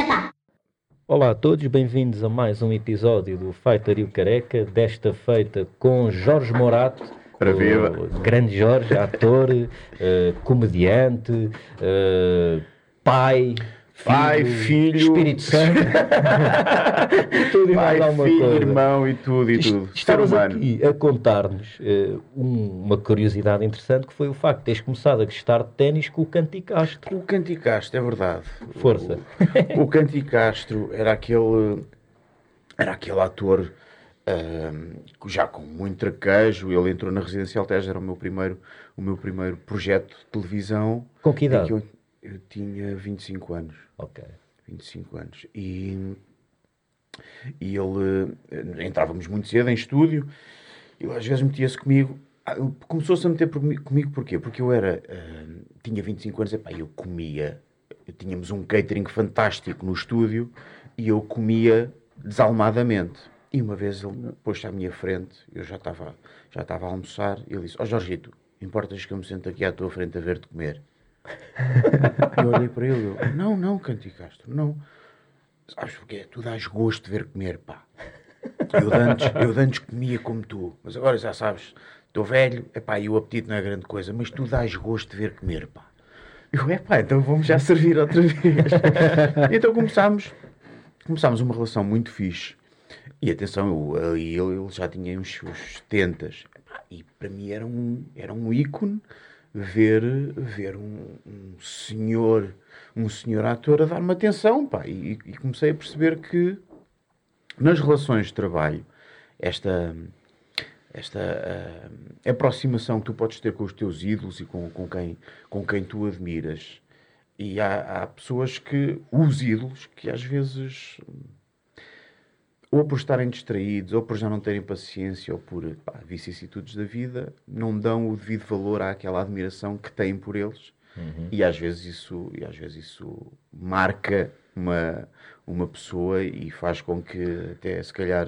está. Olá a todos, bem-vindos a mais um episódio do Fighter e o Careca, desta feita com Jorge Morato. Para o viva. Grande Jorge, ator, eh, comediante, eh, pai, Pai, filho. Espírito Santo. tudo Pai, filho, coisa. irmão e tudo e tudo. Estavas humano. aqui a contar-nos um- uma curiosidade interessante que foi o facto de teres começado a gostar de ténis com o Canticastro. O Canticastro, é verdade. Força. O, o Canticastro era aquele. Era aquele ator. ahm, já com muito traquejo, ele entrou na Residencial Tejo, era o meu primeiro, o meu primeiro projeto de televisão. Com que idade? Eu, tinha 25 anos. Ok. 25 anos. E, e ele. eh, Entrávamos muito cedo em estúdio, e ele às vezes metia-se comigo. Ah, Começou-se a meter comigo porquê? Porque eu era. eh, tinha 25 anos, epá, eu comia. Tínhamos um catering fantástico no estúdio e eu comia desalmadamente. E uma vez ele pôs-se à minha frente, eu já estava já estava a almoçar, e ele disse: Ó Jorgito, importas que eu me sente aqui à tua frente a ver-te comer? Eu olhei para ele, eu, não, não, Canticastro, não. Sabes porquê? Tu dás gosto de ver comer, pá. Eu antes, eu antes comia como tu, mas agora já sabes, estou velho, epá, e o apetite não é grande coisa, mas tu dás gosto de ver comer, pá. Eu, epá, então vamos já servir outra vez. então começámos, começámos uma relação muito fixe. E atenção, eu, ele, já tinha uns, uns 70 epá, e para mim era um, era um ícone ver, ver um, um senhor um senhor ator a dar-me atenção pá, e, e comecei a perceber que nas relações de trabalho esta esta ah, aproximação que tu podes ter com os teus ídolos e com, com, quem, com quem tu admiras e há, há pessoas que os ídolos que às vezes ou por estarem distraídos, ou por já não terem paciência, ou por pá, vicissitudes da vida, não dão o devido valor àquela admiração que têm por eles. E às vezes isso, e às vezes isso marca uma, uma pessoa e faz com que até se calhar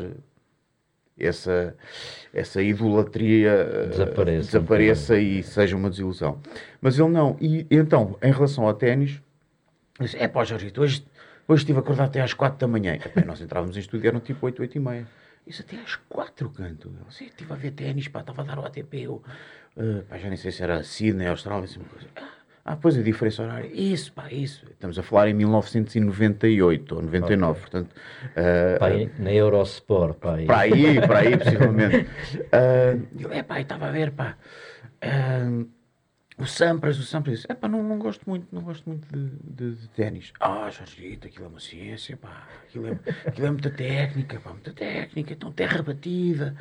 essa, essa idolatria eh, Desapareça. desapareça e seja uma desilusão. Mas ele não. E então, em relação ao ténis, é pá, Jorgito, hoje, hoje estive acordado até às 4 da manhã. Epá, nós entrávamos em estúdio, eram tipo 8, 8 e meia. Isso até às 4, canto. Eu sei, estive a ver ténis, pá, estava a dar o ATP. Eu, eh, pá, já nem sei se era Sydney, Austrália, assim, uma coisa. Ah, pois a diferença horária. Isso, pá, isso. Estamos a falar em 1998 ou 99, portanto. eh, Pá, aí na Eurosport, pá. aí. para aí, para aí, possivelmente. Ah, eu, é pá, estava a ver, pá. ah, o Sampras, o Sampras, é pá, não, não gosto muito, não gosto muito de, de, de ténis. Ah, Jorgito, aquilo é uma ciência, pá. Aquilo é, aquilo é muita técnica, pá, muita técnica. Então, terra batida,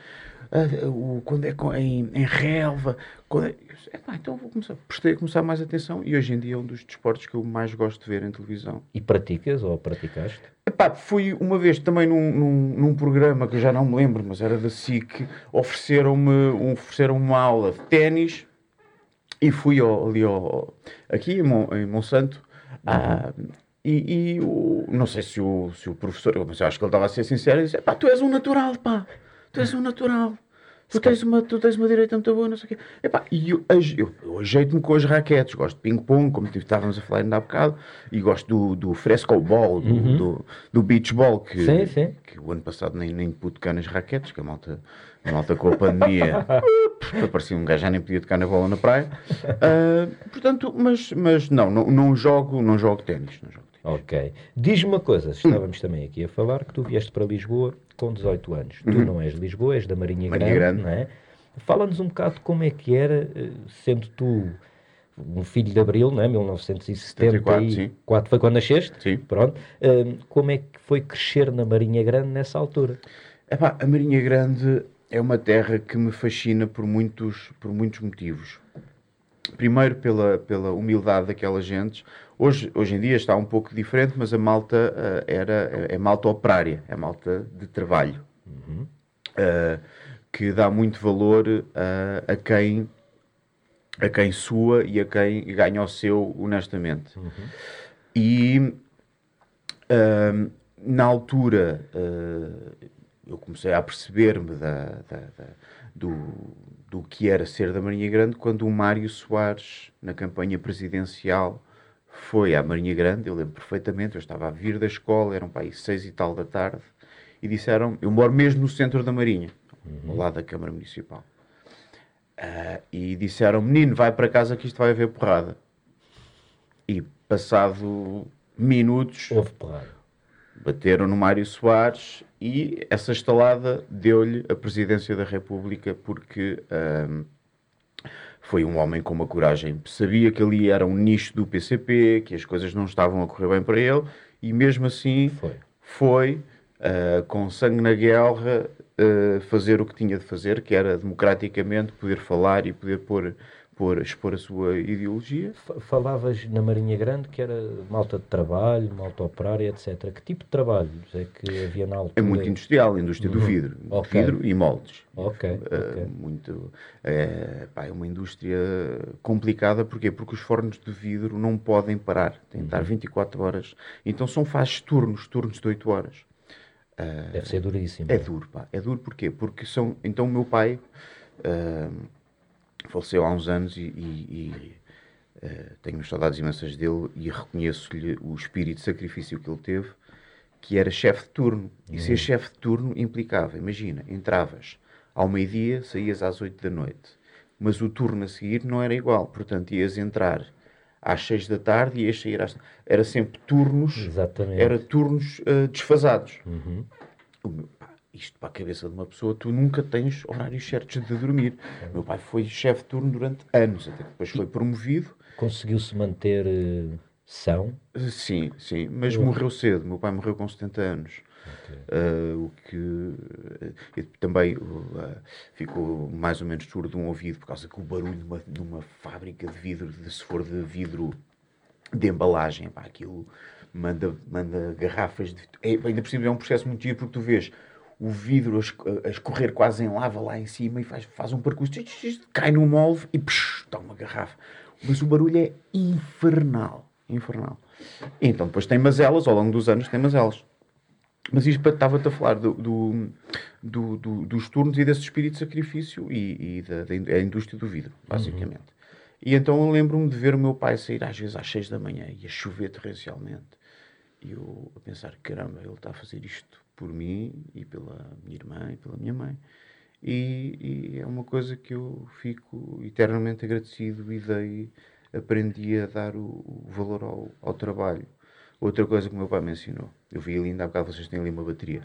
ah, o, quando é em, em relva. Quando é, é pá, então vou começar, prestei a começar mais atenção e hoje em dia é um dos desportos que eu mais gosto de ver em televisão. E praticas ou praticaste? Epá, fui uma vez também num, num, num programa que eu já não me lembro, mas era da SIC, ofereceram-me ofereceram uma aula de ténis e fui ao- ali ao, aqui em, Mon, em Monsanto ah, e, e o- não sei se o, se o professor, mas eu acho que ele estava a ser sincero e disse, pá, tu és um natural, pá, tu és um natural. Tu tens, uma, tu tens uma direita muito boa, não sei o quê. Epá, e eu, eu, eu ajeito-me com as raquetes. Gosto de ping-pong, como estávamos a falar ainda há bocado. E gosto do, do fresco ball, do, do, do beach ball, que, Sim, sim. que o ano passado nem, nem pude tocar nas raquetes, que a malta, a malta com a pandemia parecia um gajo, já nem podia tocar na bola na praia. Ah, portanto, mas, mas não, não, não jogo, não jogo ténis. Não jogo ténis. Ok. Diz-me uma coisa, estávamos também aqui a falar que tu vieste para Lisboa com 18 anos. Tu não és de Lisboa, és da Marinha, Marinha Grande, Grande. não é? Fala-nos um bocado como é que era, eh, sendo tu um filho de Abril, não é? 1974, sim. foi quando nasceste? Sim. Pronto. Eh, como é que foi crescer na Marinha Grande nessa altura? Epá, a Marinha Grande é uma terra que me fascina por muitos, por muitos motivos. Primeiro pela, pela humildade daquelas gentes. Hoje, hoje em dia está um pouco diferente, mas a malta eh, era, é malta operária, é malta de trabalho. Eh, que dá muito valor eh, a quem a quem sua e a quem ganha o seu honestamente. E Ahm, na altura, eu comecei a perceber-me da- da- da- do, do que era ser da Marinha Grande quando o Mário Soares, na campanha presidencial, foi à Marinha Grande, eu lembro perfeitamente, eu estava a vir da escola, eram para aí seis e tal da tarde, e disseram, eu moro mesmo no centro da Marinha, ao lado da Câmara Municipal. Ah, e disseram, menino, vai para casa que isto vai haver porrada. E passado minutos, Houve porrada. bateram no Mário Soares e essa estalada deu-lhe a presidência da República porque ahm, foi um homem com uma coragem. Sabia que ali era um nicho do PCP, que as coisas não estavam a correr bem para ele e mesmo assim Foi. foi, ah, com sangue na guerra, ah, fazer o que tinha de fazer, que era democraticamente poder falar e poder pôr, pôr, expor a sua ideologia. Fa- Falavas na Marinha Grande que era malta de trabalho, malta operária, etc. Que tipo de trabalhos é que havia na altura? É muito industrial, a indústria do vidro. Ok. Vidro e moldes. Ok, Uh, ok. muito é, pá, é uma indústria complicada porquê? porque os fornos de vidro não podem parar têm de Uhum. estar 24 horas então são fazes turnos turnos de 8 horas Deve ser duríssimo. é duro pá. é duro porquê? porque são então o meu pai uh, faleceu há uns anos e, e- e, uh, tenho saudades imensas dele e reconheço-lhe o espírito de sacrifício que ele teve que era chefe de turno. E ser chefe de turno implicava, imagina, entravas ao meio-dia, saías às 8 da noite. Mas o turno a seguir não era igual. Portanto, ias entrar às 6 da tarde e ias sair às... Era sempre turnos, Exatamente. era turnos ah, desfasados. Uhum. O meu- pá, isto para a cabeça de uma pessoa, tu nunca tens horários certos de dormir. O meu pai foi chefe de turno durante anos, até que depois foi promovido. Conseguiu-se manter eh, são? Sim, sim, mas morreu cedo. Meu pai morreu com 70 anos. Ah, o que e também ah, ficou mais ou menos surdo de um ouvido por causa que o barulho de uma, de uma fábrica de vidro, de, se for de vidro de embalagem, pá, aquilo manda, manda garrafas de. É, ainda por cima é um processo muito giro porque tu vês o vidro a, esco- a escorrer quase em lava lá em cima e faz, faz um percurso, cai no molde e psh, está uma garrafa. Mas o barulho é infernal. Infernal. Então depois tem mazelas, ao longo dos anos tem mazelas. Mas isto estava-te a falar do, do- do- do- dos turnos e desse espírito de sacrifício e, e da, da indústria do vidro, basicamente. E então eu lembro-me de ver o meu pai sair às vezes às seis da manhã e a chover torrencialmente. E eu a pensar, caramba, ele está a fazer isto por mim e pela minha irmã e pela minha mãe. E, e é uma coisa que eu fico eternamente agradecido e dei, aprendi a dar o, o valor ao, ao trabalho. Outra coisa que o meu pai me ensinou, eu vi ali ainda há bocado, vocês têm ali uma bateria.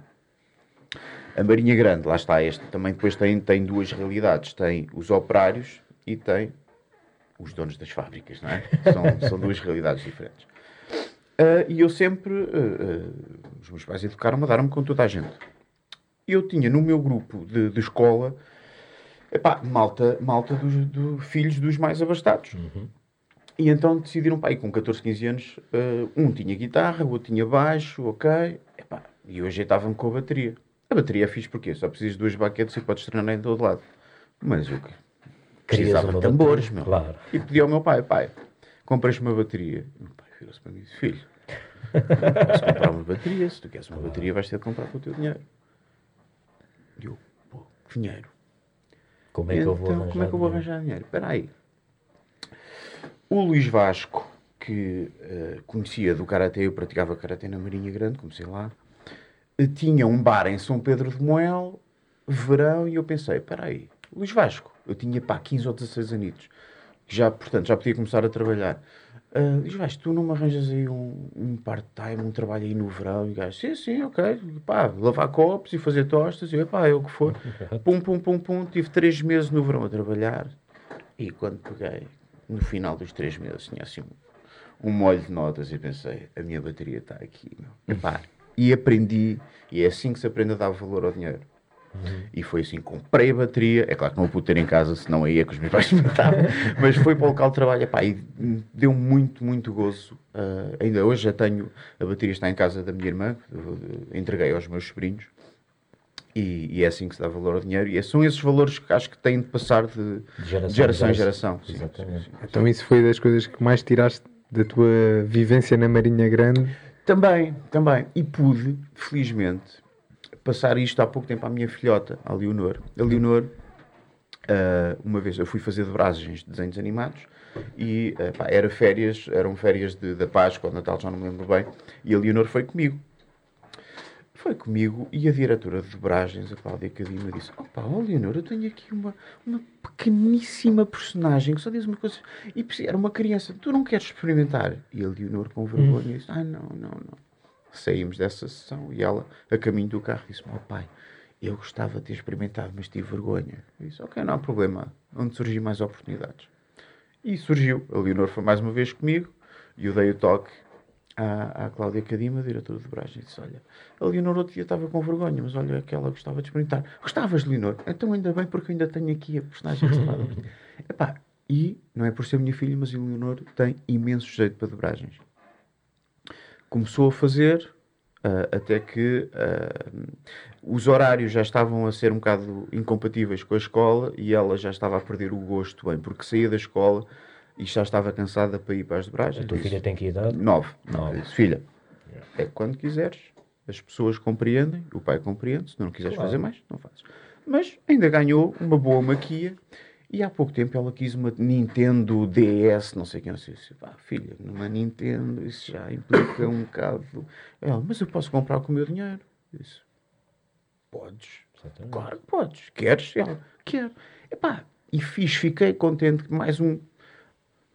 A Marinha Grande, lá está, este também depois tem, tem duas realidades. Tem os operários e tem os donos das fábricas, não é? São, são duas realidades diferentes. Ah, e eu sempre, ah, ah, os meus pais educaram-me a dar-me com toda a gente. Eu tinha no meu grupo de, de escola, epá, malta, malta dos do, filhos dos mais abastados. E então decidiram, pá, e com 14, 15 anos, um tinha guitarra, o outro tinha baixo, ok. Epá, e eu ajeitava-me com a bateria. A bateria é fixe porque só precisas de duas baquetes e podes treinar em todo lado. Mas eu que- precisava de tambores, bateria, meu. claro. E pedi ao meu pai, pai, compras uma bateria. Virou-se para mim e disse, filho, posso comprar uma bateria, se tu queres uma bateria vais ter de comprar com o teu dinheiro. E eu, pô, que dinheiro. Como é que eu vou então, arranjar? como é que eu vou dinheiro? arranjar dinheiro? Espera aí. O Luís Vasco, que eh, conhecia do Karatê, eu praticava Karatê na Marinha Grande, comecei lá, eh, tinha um bar em São Pedro de Moel, verão, e eu pensei, espera aí, Luís Vasco, eu tinha pá, 15 ou 16 anitos, já, portanto, já podia começar a trabalhar. Ah, Luís Vasco, tu não me arranjas aí um, um part-time, um trabalho aí no verão? E o gajo, sim, sim, ok, pá, lavar copos e fazer tostas, e eu, pá, é o que for. Pum, pum, pum, pum, tive três meses no verão a trabalhar, e quando peguei, no final dos três meses, tinha assim um, um molho de notas e pensei, a minha bateria está aqui, meu. Epá, e aprendi, e é assim que se aprende a dar valor ao dinheiro. E foi assim, comprei a bateria, é claro que não a pude ter em casa, senão aí é que os meus pais me matavam, mas foi para o local de trabalho, epá, e deu muito, muito gozo. Ah, ainda hoje já tenho, a bateria está em casa da minha irmã, eh, entreguei aos meus sobrinhos, e, e é assim que se dá valor ao dinheiro, e é- são esses valores que acho que têm de passar de, de geração geração, em em geração. Sim, Exatamente. sim, sim. Então isso foi das coisas que mais tiraste da tua vivência na Marinha Grande. Também, também. E pude, felizmente, passar isto há pouco tempo à minha filhota, a Leonor. A Leonor Uh, uma vez eu fui fazer dobragens de desenhos animados e uh, pá, era férias, eram férias de, da Páscoa, ou Natal, já não me lembro bem, e a Leonor foi comigo. Foi comigo e a diretora de dobragens, a Cláudia Cadima, disse: Opa, oh Leonor, eu tenho aqui uma, uma pequeníssima personagem que só diz uma coisa. E era uma criança, tu não queres experimentar? E a Leonor, com vergonha, hum. disse: Ah, não, não, não. Saímos dessa sessão e ela, a caminho do carro, disse: Meu oh, pai, eu gostava de ter experimentado, mas tive vergonha. Eu disse, ok, não há problema. Onde surgir mais oportunidades. E surgiu. A Leonor foi mais uma vez comigo e eu dei o toque à, à Cláudia Cadima, diretora de Bragem, e disse, olha, a Leonor outro dia estava com vergonha, mas olha que ela gostava de experimentar. Gostavas, Leonor? Então ainda bem, porque eu ainda tenho aqui a personagem reservada. Epá, e não é por ser minha filha, mas a Leonor tem imenso jeito para dobragens. Começou a fazer, Uh, até que uh, os horários já estavam a ser um bocado incompatíveis com a escola e ela já estava a perder o gosto bem, porque saía da escola e já estava cansada para ir para as dobragens. A tua filha tem que idade? Nove. Nove. Disse, filha, é quando quiseres, as pessoas compreendem, o pai compreende, se não quiseres claro. fazer mais, não fazes. Mas ainda ganhou uma boa maquia e há pouco tempo ela quis uma Nintendo DS, não sei quem, eu disse, pá, filha, numa Nintendo isso já implica um bocado. Ela, mas eu posso comprar com o meu dinheiro. Eu disse, podes. Exatamente. Claro que podes. Queres? Ela, quero. Epá, e fiz, fiquei contente que mais um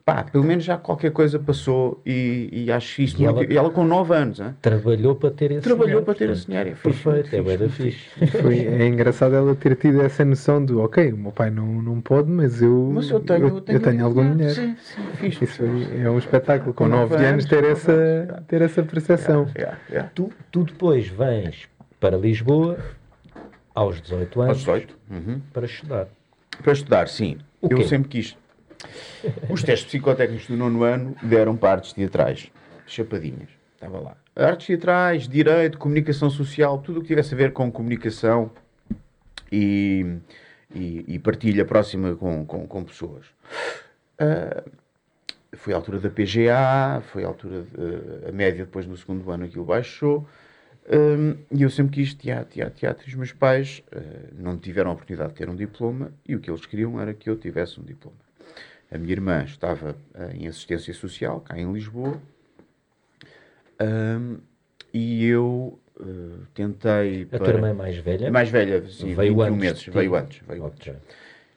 pá, pelo menos já qualquer coisa passou e, e acho isso. E ela, e ela com 9 anos, hein? trabalhou para ter esse Trabalhou dinheiro, para ter esse dinheiro. É Perfeito, é bem fixe. Foi, é engraçado ela ter tido essa noção de, ok, o meu pai não, não pode, mas eu, mas eu, tenho, eu, tenho, eu tenho algum dinheiro. Sim, sim, fixe. Isso é um espetáculo, com, com 9 anos, anos ter, essa, ter essa percepção. Yeah, yeah, yeah. Tu, tu depois vens para Lisboa aos 18 anos aos 18. Uhum. para estudar. Para estudar, sim. eu sempre quis os testes psicotécnicos do nono ano deram para artes teatrais. Chapadinhas. Estava lá. Artes teatrais, direito, comunicação social, tudo o que tivesse a ver com comunicação e, e, e partilha próxima com, com, com pessoas. Uh, foi a altura da PGA, foi a altura de, a média depois no segundo ano aquilo baixou. Um, e eu sempre quis teatro, teatro, teatro. E os meus pais uh, não tiveram a oportunidade de ter um diploma e o que eles queriam era que eu tivesse um diploma. A minha irmã estava uh, em assistência social, cá em Lisboa, um, e eu uh, tentei. A para... tua irmã é mais velha? Mais velha, sim, veio 21 antes meses. Veio antes. Veio okay. antes.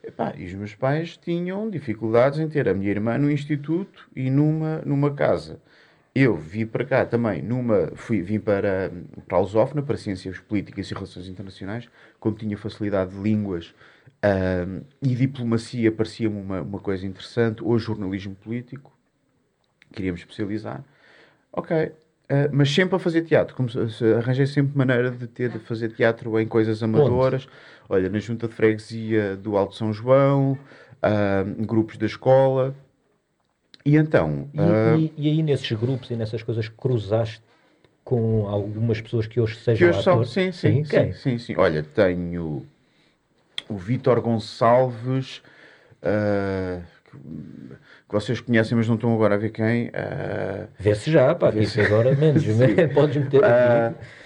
Epá, e os meus pais tinham dificuldades em ter a minha irmã no instituto e numa, numa casa. Eu vim para cá também, numa, fui, vim para, para a Lusófona, para Ciências Políticas e Relações Internacionais, como tinha facilidade de línguas Uh, e diplomacia parecia-me uma, uma coisa interessante, ou jornalismo político, queríamos especializar. Ok, uh, mas sempre a fazer teatro. Como se, arranjei sempre maneira de ter de fazer teatro em coisas amadoras. Onde? Olha, na junta de freguesia do Alto São João, uh, grupos da escola. E então. E, e, e, aí nesses grupos e nessas coisas cruzaste com algumas pessoas que hoje sejam que hoje são, sim, sim, sim, sim, sim, sim. Olha, tenho o Vítor Gonçalves, uh, que vocês conhecem, mas não estão agora a ver quem. Uh, Vê-se já, pá, vê agora menos, podes meter aqui. Uh,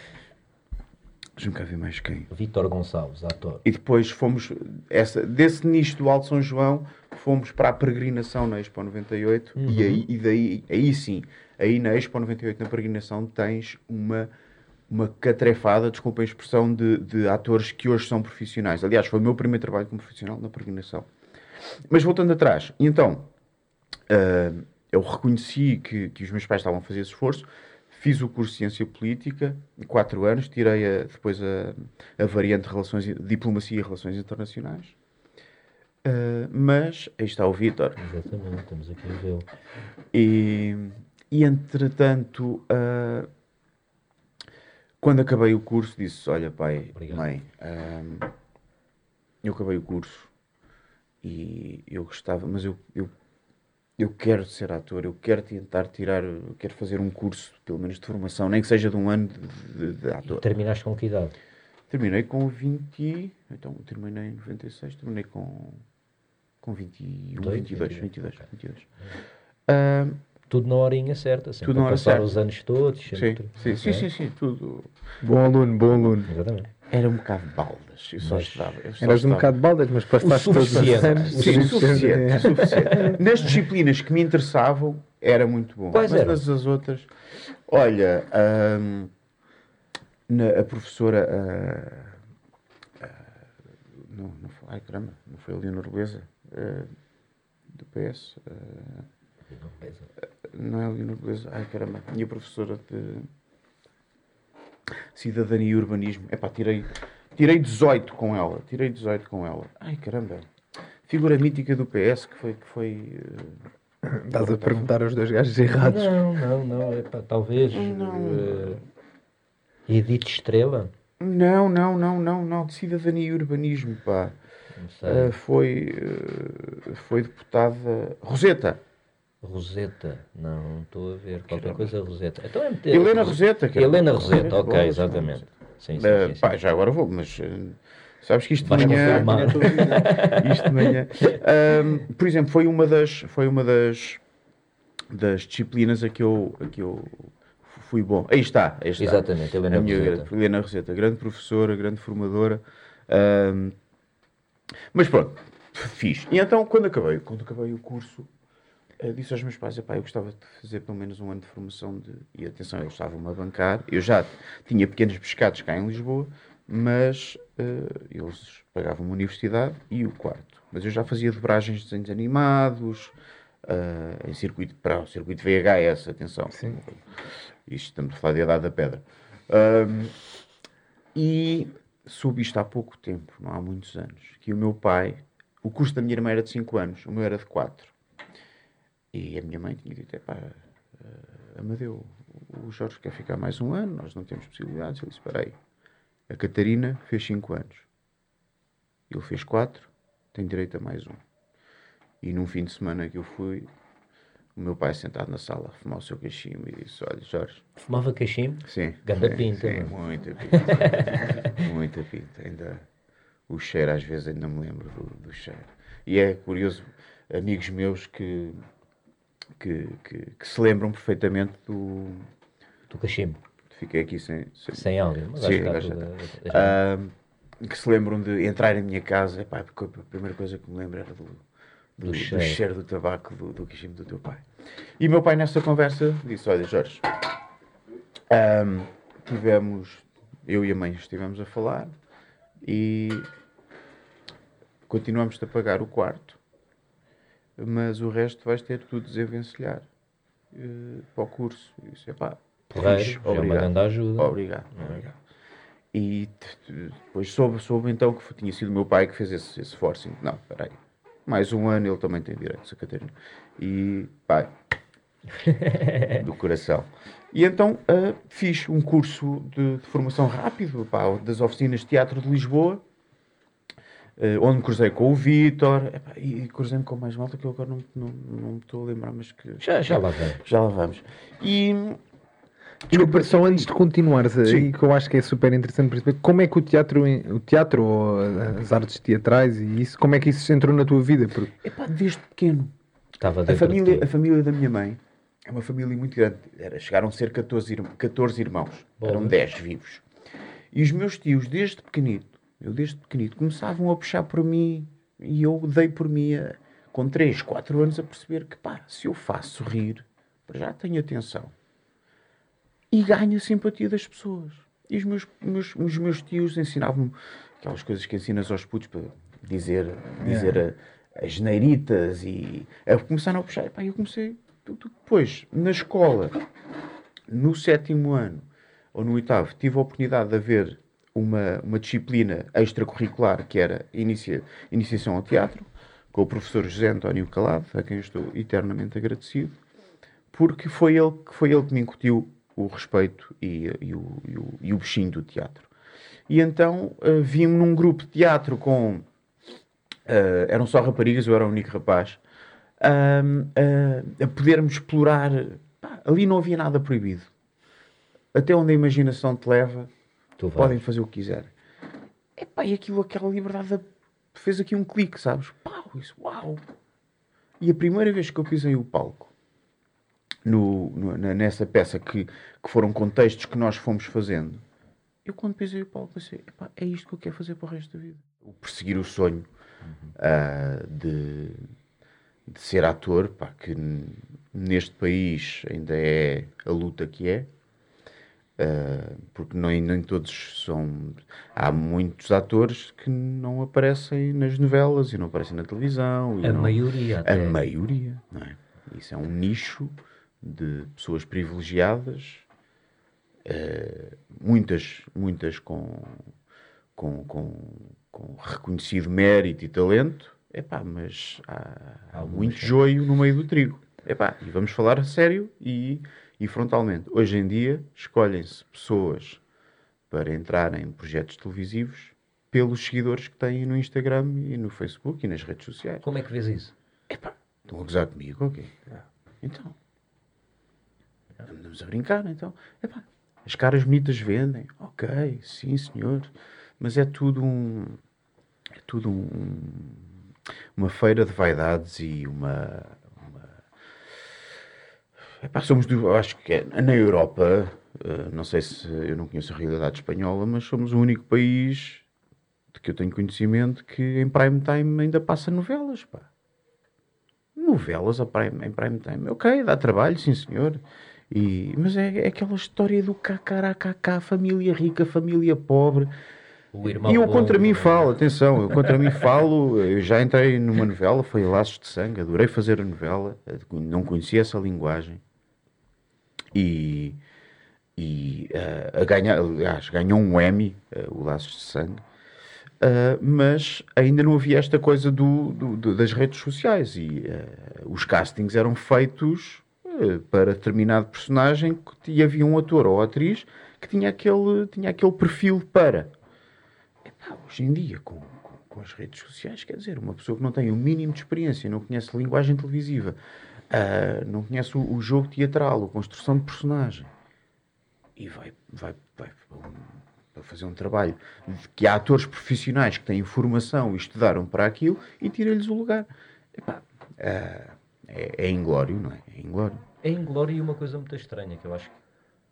Deixa-me cá ver mais quem. Vítor Gonçalves, ator. E depois fomos, essa, desse nicho do Alto São João, fomos para a peregrinação na Expo 98 uhum. e, aí, e daí, aí sim, aí na Expo 98, na peregrinação, tens uma uma catrefada, desculpa a expressão, de, de atores que hoje são profissionais. Aliás, foi o meu primeiro trabalho como profissional na peregrinação. Mas voltando atrás, então, uh, eu reconheci que, que os meus pais estavam a fazer esse esforço, fiz o curso de Ciência Política, quatro anos, tirei a, depois a, a variante de relações, Diplomacia e Relações Internacionais. Uh, mas aí está o Vítor. Exatamente, estamos aqui a vê-lo. E, e entretanto, uh, quando acabei o curso, disse: Olha, pai, Obrigado. mãe, hum, eu acabei o curso e eu gostava, mas eu, eu, eu quero ser ator, eu quero tentar tirar, eu quero fazer um curso, pelo menos de formação, nem que seja de um ano de, de, de ator. E terminaste com que idade? Terminei com 20. Então, terminei em 96, terminei com, com 21, Dois, 22, 22, 22. Okay. 22. Hum, tudo na horinha certa, sempre tudo na hora passar certa. os anos todos. Sim, sim, sim, sim, sim, tudo. Bom aluno, bom aluno. Exatamente. Era um bocado baldas. Eu só Mas estudava. eu só Eras um bocado baldas, mas passaste O todos os anos. Sim, suficiente, suficiente. Nas disciplinas que me interessavam, era muito bom. Quais Mas eram? nas as outras, olha, hum, na- a professora. não, não foi, ai caramba, não foi a Leonor Beleza, ah, do PS. Não é a Leonor Beleza, ai caramba, minha professora de Cidadania e Urbanismo. Epá, tirei, tirei 18 com ela, tirei 18 com ela. Ai caramba, figura mítica do PS que foi. Que foi ah, Estás a perguntar aos dois gajos errados. Não, não, não. Epá, talvez. eh, Edith Estrela. Não, não, não, não, não, de Cidadania e Urbanismo, pá. Não sei. Ah, foi, ah, foi deputada Roseta. Roseta. Não, estou a ver. Qualquer coisa Roseta. Então é meter- Helena Roseta. Helena Roseta, Boa, ok, exatamente. Sim, sim, Ah, sim, sim. pá, já agora vou, mas ah, sabes que isto de manhã. isto de manhã. Ahm, por exemplo, foi uma das, foi uma das, das disciplinas a que eu, a que eu fui bom. Aí está, aí está. Exatamente, Helena a minha Roseta. grande- Helena Roseta, grande professora, grande formadora. Ahm, mas pronto, fiz. E então, quando acabei, quando acabei o curso, eh, disse aos meus pais, "Epá, eu gostava de fazer pelo menos um ano de formação de... E atenção, eles estavam-me a bancar. Eu já tinha pequenos pescados cá em Lisboa, mas eh, eles pagavam uma universidade e o quarto. Mas eu já fazia dobragens de desenhos animados, eh, em circuito, para o circuito VHS, atenção. Sim. Isto estamos a falar de idade da pedra. Ahm, e soube isto há pouco tempo, não há muitos anos, que o meu pai, o curso da minha irmã era de 5 anos, o meu era de 4. E a minha mãe tinha dito, epá, uh, Amadeu, o Jorge quer ficar mais um ano, nós não temos possibilidades. Ele disse, espera aí, a Catarina fez 5 anos, ele fez 4, tem direito a mais um. E num fim de semana que eu fui, o meu pai sentado na sala a fumar o seu cachimbo e disse, olha Jorge, Fumava cachimbo? Sim. Ganda sim, pinta, Sim, mano. muita pinta. muita pinta. Ainda, o cheiro, às vezes, ainda me lembro do, do cheiro. E é curioso, amigos meus que, que, que, que se lembram perfeitamente do. Do cachimbo. Fiquei aqui sem. sem, Sem áudio. Mas Sim, acho que está que se lembram de entrar em minha casa. Epá, porque a primeira coisa que me lembro era do, do, do cheiro. cheiro. do tabaco do, do do teu pai. E o meu pai, nessa conversa, disse: Olha, Jorge, ahm, tivemos, eu e a mãe estivemos a falar e continuamos a pagar o quarto, mas o resto vais ter tudo desenvencilhar eh, para o curso. E disse: Epá, Porreiro, é uma grande ajuda. Obrigado, obrigado. E depois soube, soube então que tinha sido o meu pai que fez esse, esse forcing. Não, espera aí. Mais um ano ele também tem direito. Catarina. E, pai, do coração. E então ah, fiz um curso de, de formação rápido pá, das oficinas de teatro de Lisboa, ah, onde me cruzei com o Vítor, epá, e cruzei-me com mais malta que eu agora não, não, não me estou a lembrar, mas que Já, já lá vem. já lá vamos. E Desculpa, só antes de continuares aí, que eu acho que é super interessante perceber como é que o teatro, o teatro ou as artes teatrais e isso, como é que isso entrou na tua vida? Porque epá, desde pequeno. Estava A família, a família da minha mãe é uma família muito grande. Era, chegaram a ser 14, irm- 14 irmãos. Eram Bolas. 10 vivos. E os meus tios, desde pequenito, eu desde pequenito, começavam a puxar por mim e eu dei por mim, a- com 3, 4 anos, a perceber que, pá, se eu faço rir, já tenho atenção. E ganho a simpatia das pessoas. E os meus, meus- os meus tios ensinavam-me aquelas coisas que ensinas aos putos para dizer, dizer a- as neiritas e a começaram a puxar. E, pá, eu comecei. Depois, na escola, no sétimo ano ou no oitavo, tive a oportunidade de haver uma, uma disciplina extracurricular que era inicia, Iniciação ao Teatro, com o professor José António Calado, a quem estou eternamente agradecido, porque foi ele, que foi ele que me incutiu o respeito e, e o, e, o, e o bichinho do teatro. E então uh, vim num grupo de teatro com. uh, eram só raparigas, eu era o único rapaz. uh, a podermos explorar. pá, ali não havia nada proibido. Até onde a imaginação te leva, Tu podem fazer o que quiserem. Epá, e aquilo, aquela liberdade da- fez aqui um clique, sabes? Pau, isso, uau! E a primeira vez que eu pisei o palco, no, no- nessa peça que, que foram contextos que nós fomos fazendo, eu quando pensei o Paulo, pensei, epá, é isto que eu quero fazer para o resto da vida. O perseguir o sonho uh, de, de ser ator, pá, que neste país ainda é a luta que é. Uh, porque nem, nem todos são. Há muitos atores que não aparecem nas novelas e não aparecem na televisão. A não, maioria. Até. A maioria, não é? Isso é um nicho de pessoas privilegiadas, uh, muitas, muitas com, com, com, com, reconhecido mérito e talento, epá, mas há, há muito joio no meio do trigo. Epá, e vamos falar a sério e e frontalmente. Hoje em dia, escolhem-se pessoas para entrarem em projetos televisivos pelos seguidores que têm no Instagram e no Facebook e nas redes sociais. Como é que vês isso? Epá, estão a gozar comigo? Ok. Então. Andamos a brincar, então. Epá, as caras bonitas vendem. Ok, sim, senhor. Mas é tudo um. É tudo um, uma feira de vaidades e uma, Epá, somos, do, acho que é, na Europa, uh, não sei se eu não conheço a realidade espanhola, mas somos o único país de que eu tenho conhecimento que em prime time ainda passa novelas, pá. Novelas a prime, em prime time. Ok, dá trabalho, sim senhor. E, mas é, é aquela história do cacaracacá, família rica, família pobre. e eu contra mim falo, atenção, eu contra mim falo, eu já entrei numa novela, foi Laços de Sangue, adorei fazer a novela, não conhecia essa linguagem e, e uh, a aliás, ganhou um Emmy, uh, o Laços de Sangue, uh, mas ainda não havia esta coisa do, do das redes sociais e os castings eram feitos para determinado personagem e havia um ator ou atriz que tinha aquele, tinha aquele perfil para. Epá, hoje em dia, com, com, com, as redes sociais, quer dizer, uma pessoa que não tem o mínimo de experiência, não conhece linguagem televisiva, Uh, não conhece o, o, jogo teatral, a construção de personagem. E vai, vai, vai para fazer um trabalho que há atores profissionais que têm formação e estudaram para aquilo e tira-lhes o lugar. Epá, uh, é, é inglório, não é? É inglório. É inglório e uma coisa muito estranha que eu acho que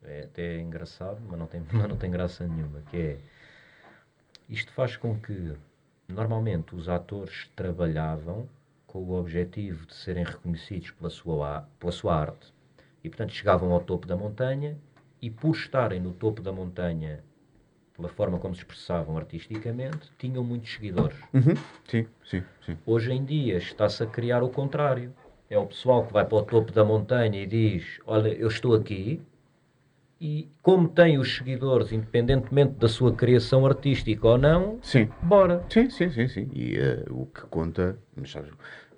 é até engraçado, mas não tem, mas não tem graça nenhuma, que é isto faz com que normalmente os atores trabalhavam com o objetivo de serem reconhecidos pela sua, pela sua arte. E, portanto, chegavam ao topo da montanha e, por estarem no topo da montanha, pela forma como se expressavam artisticamente, tinham muitos seguidores. Uhum. Sim, sim, sim. Hoje em dia está-se a criar o contrário. É o pessoal que vai para o topo da montanha e diz: Olha, eu estou aqui, e como tem os seguidores, independentemente da sua criação artística ou não, sim. bora. Sim, sim, sim, sim. E uh, o que conta, sabes,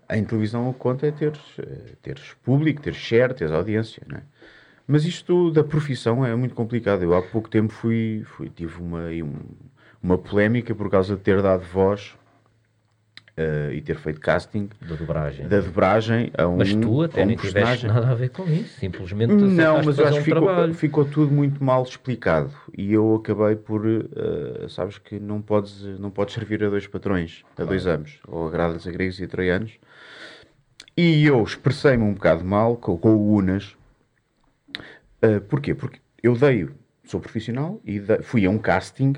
em televisão o que conta é teres, eh, teres público, teres share, teres audiência, não é? Mas isto da profissão é muito complicado. Eu há pouco tempo fui, fui tive uma, uma polémica por causa de ter dado voz uh, e ter feito casting da dobragem. Da dobragem a um Mas tu até um nem tiveste nada a ver com isso, simplesmente Não, mas eu acho que ficou, ficou, tudo muito mal explicado. E eu acabei por, uh, sabes que não podes, não podes servir a dois patrões, a dois anos, ou agrada-lhes a gregos e a troianos e eu expressei-me um bocado mal com, com o Unas. Uh, porquê? Porque eu dei, sou profissional, e dei, fui a um casting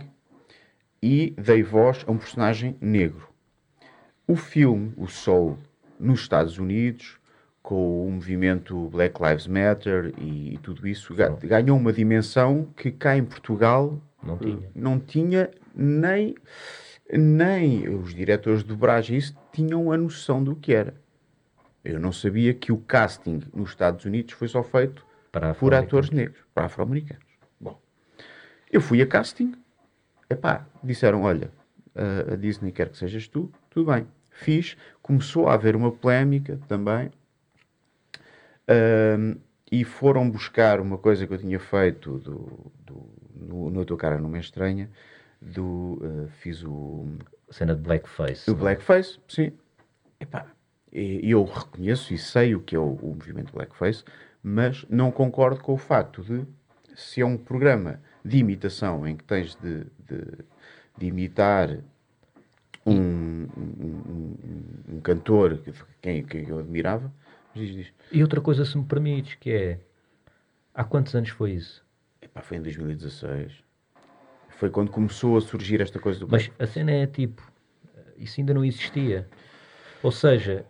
e dei voz a um personagem negro. O filme, o Soul, nos Estados Unidos, com o movimento Black Lives Matter e, e tudo isso, ganhou uma dimensão que cá em Portugal não tinha, não tinha nem, nem os diretores de dobragem isso tinham a noção do que era. Eu não sabia que o casting nos Estados Unidos foi só feito por atores negros, para afro-americanos. Bom, eu fui a casting, epá, disseram, olha, a Disney quer que sejas tu, tudo bem. Fiz, começou a haver uma polémica também, um, e foram buscar uma coisa que eu tinha feito do, do no, no Tua Cara Numa Estranha, do, uh, fiz o... Cena de blackface. O é? blackface, sim. Epá, e eu reconheço e sei o que é o, o movimento blackface, mas não concordo com o facto de, se é um programa de imitação em que tens de, de, de imitar um, um, um, um, cantor que, quem, quem eu admirava, diz, diz. E outra coisa, se me permites, que é há quantos anos foi isso? Epá, foi em 2016. Foi quando começou a surgir esta coisa do Mas a cena é tipo, isso ainda não existia. Ou seja,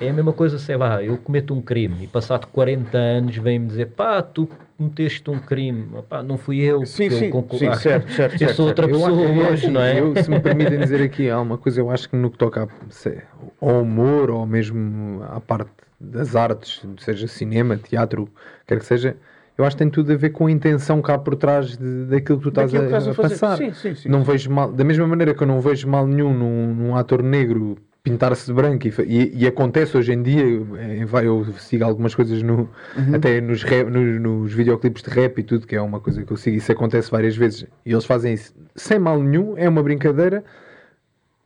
é a mesma coisa, sei lá, eu cometo um crime e passado 40 anos vem-me dizer pá, tu cometeste um crime, pá, não fui eu. Sim, eu sim, concor- sim, Ah, certo, certo, Eu sou outra certo. Eu pessoa acho- hoje, não é? eu, se me permitem dizer aqui, há uma coisa, eu acho que no que toca ao humor ou mesmo à parte das artes, seja cinema, teatro, quer que seja, eu acho que tem tudo a ver com a intenção cá por trás de- daquilo que tu estás, Daquilo a, a a passar. Sim, sim, sim, não vejo mal, da mesma maneira que eu não vejo mal nenhum num, num ator negro pintar-se de branco e, e- e acontece hoje em dia, eh, eu sigo algumas coisas no, Uhum. até nos, rap- nos, nos videoclipes de rap e tudo, que é uma coisa que eu sigo, isso acontece várias vezes e eles fazem isso sem mal nenhum, é uma brincadeira,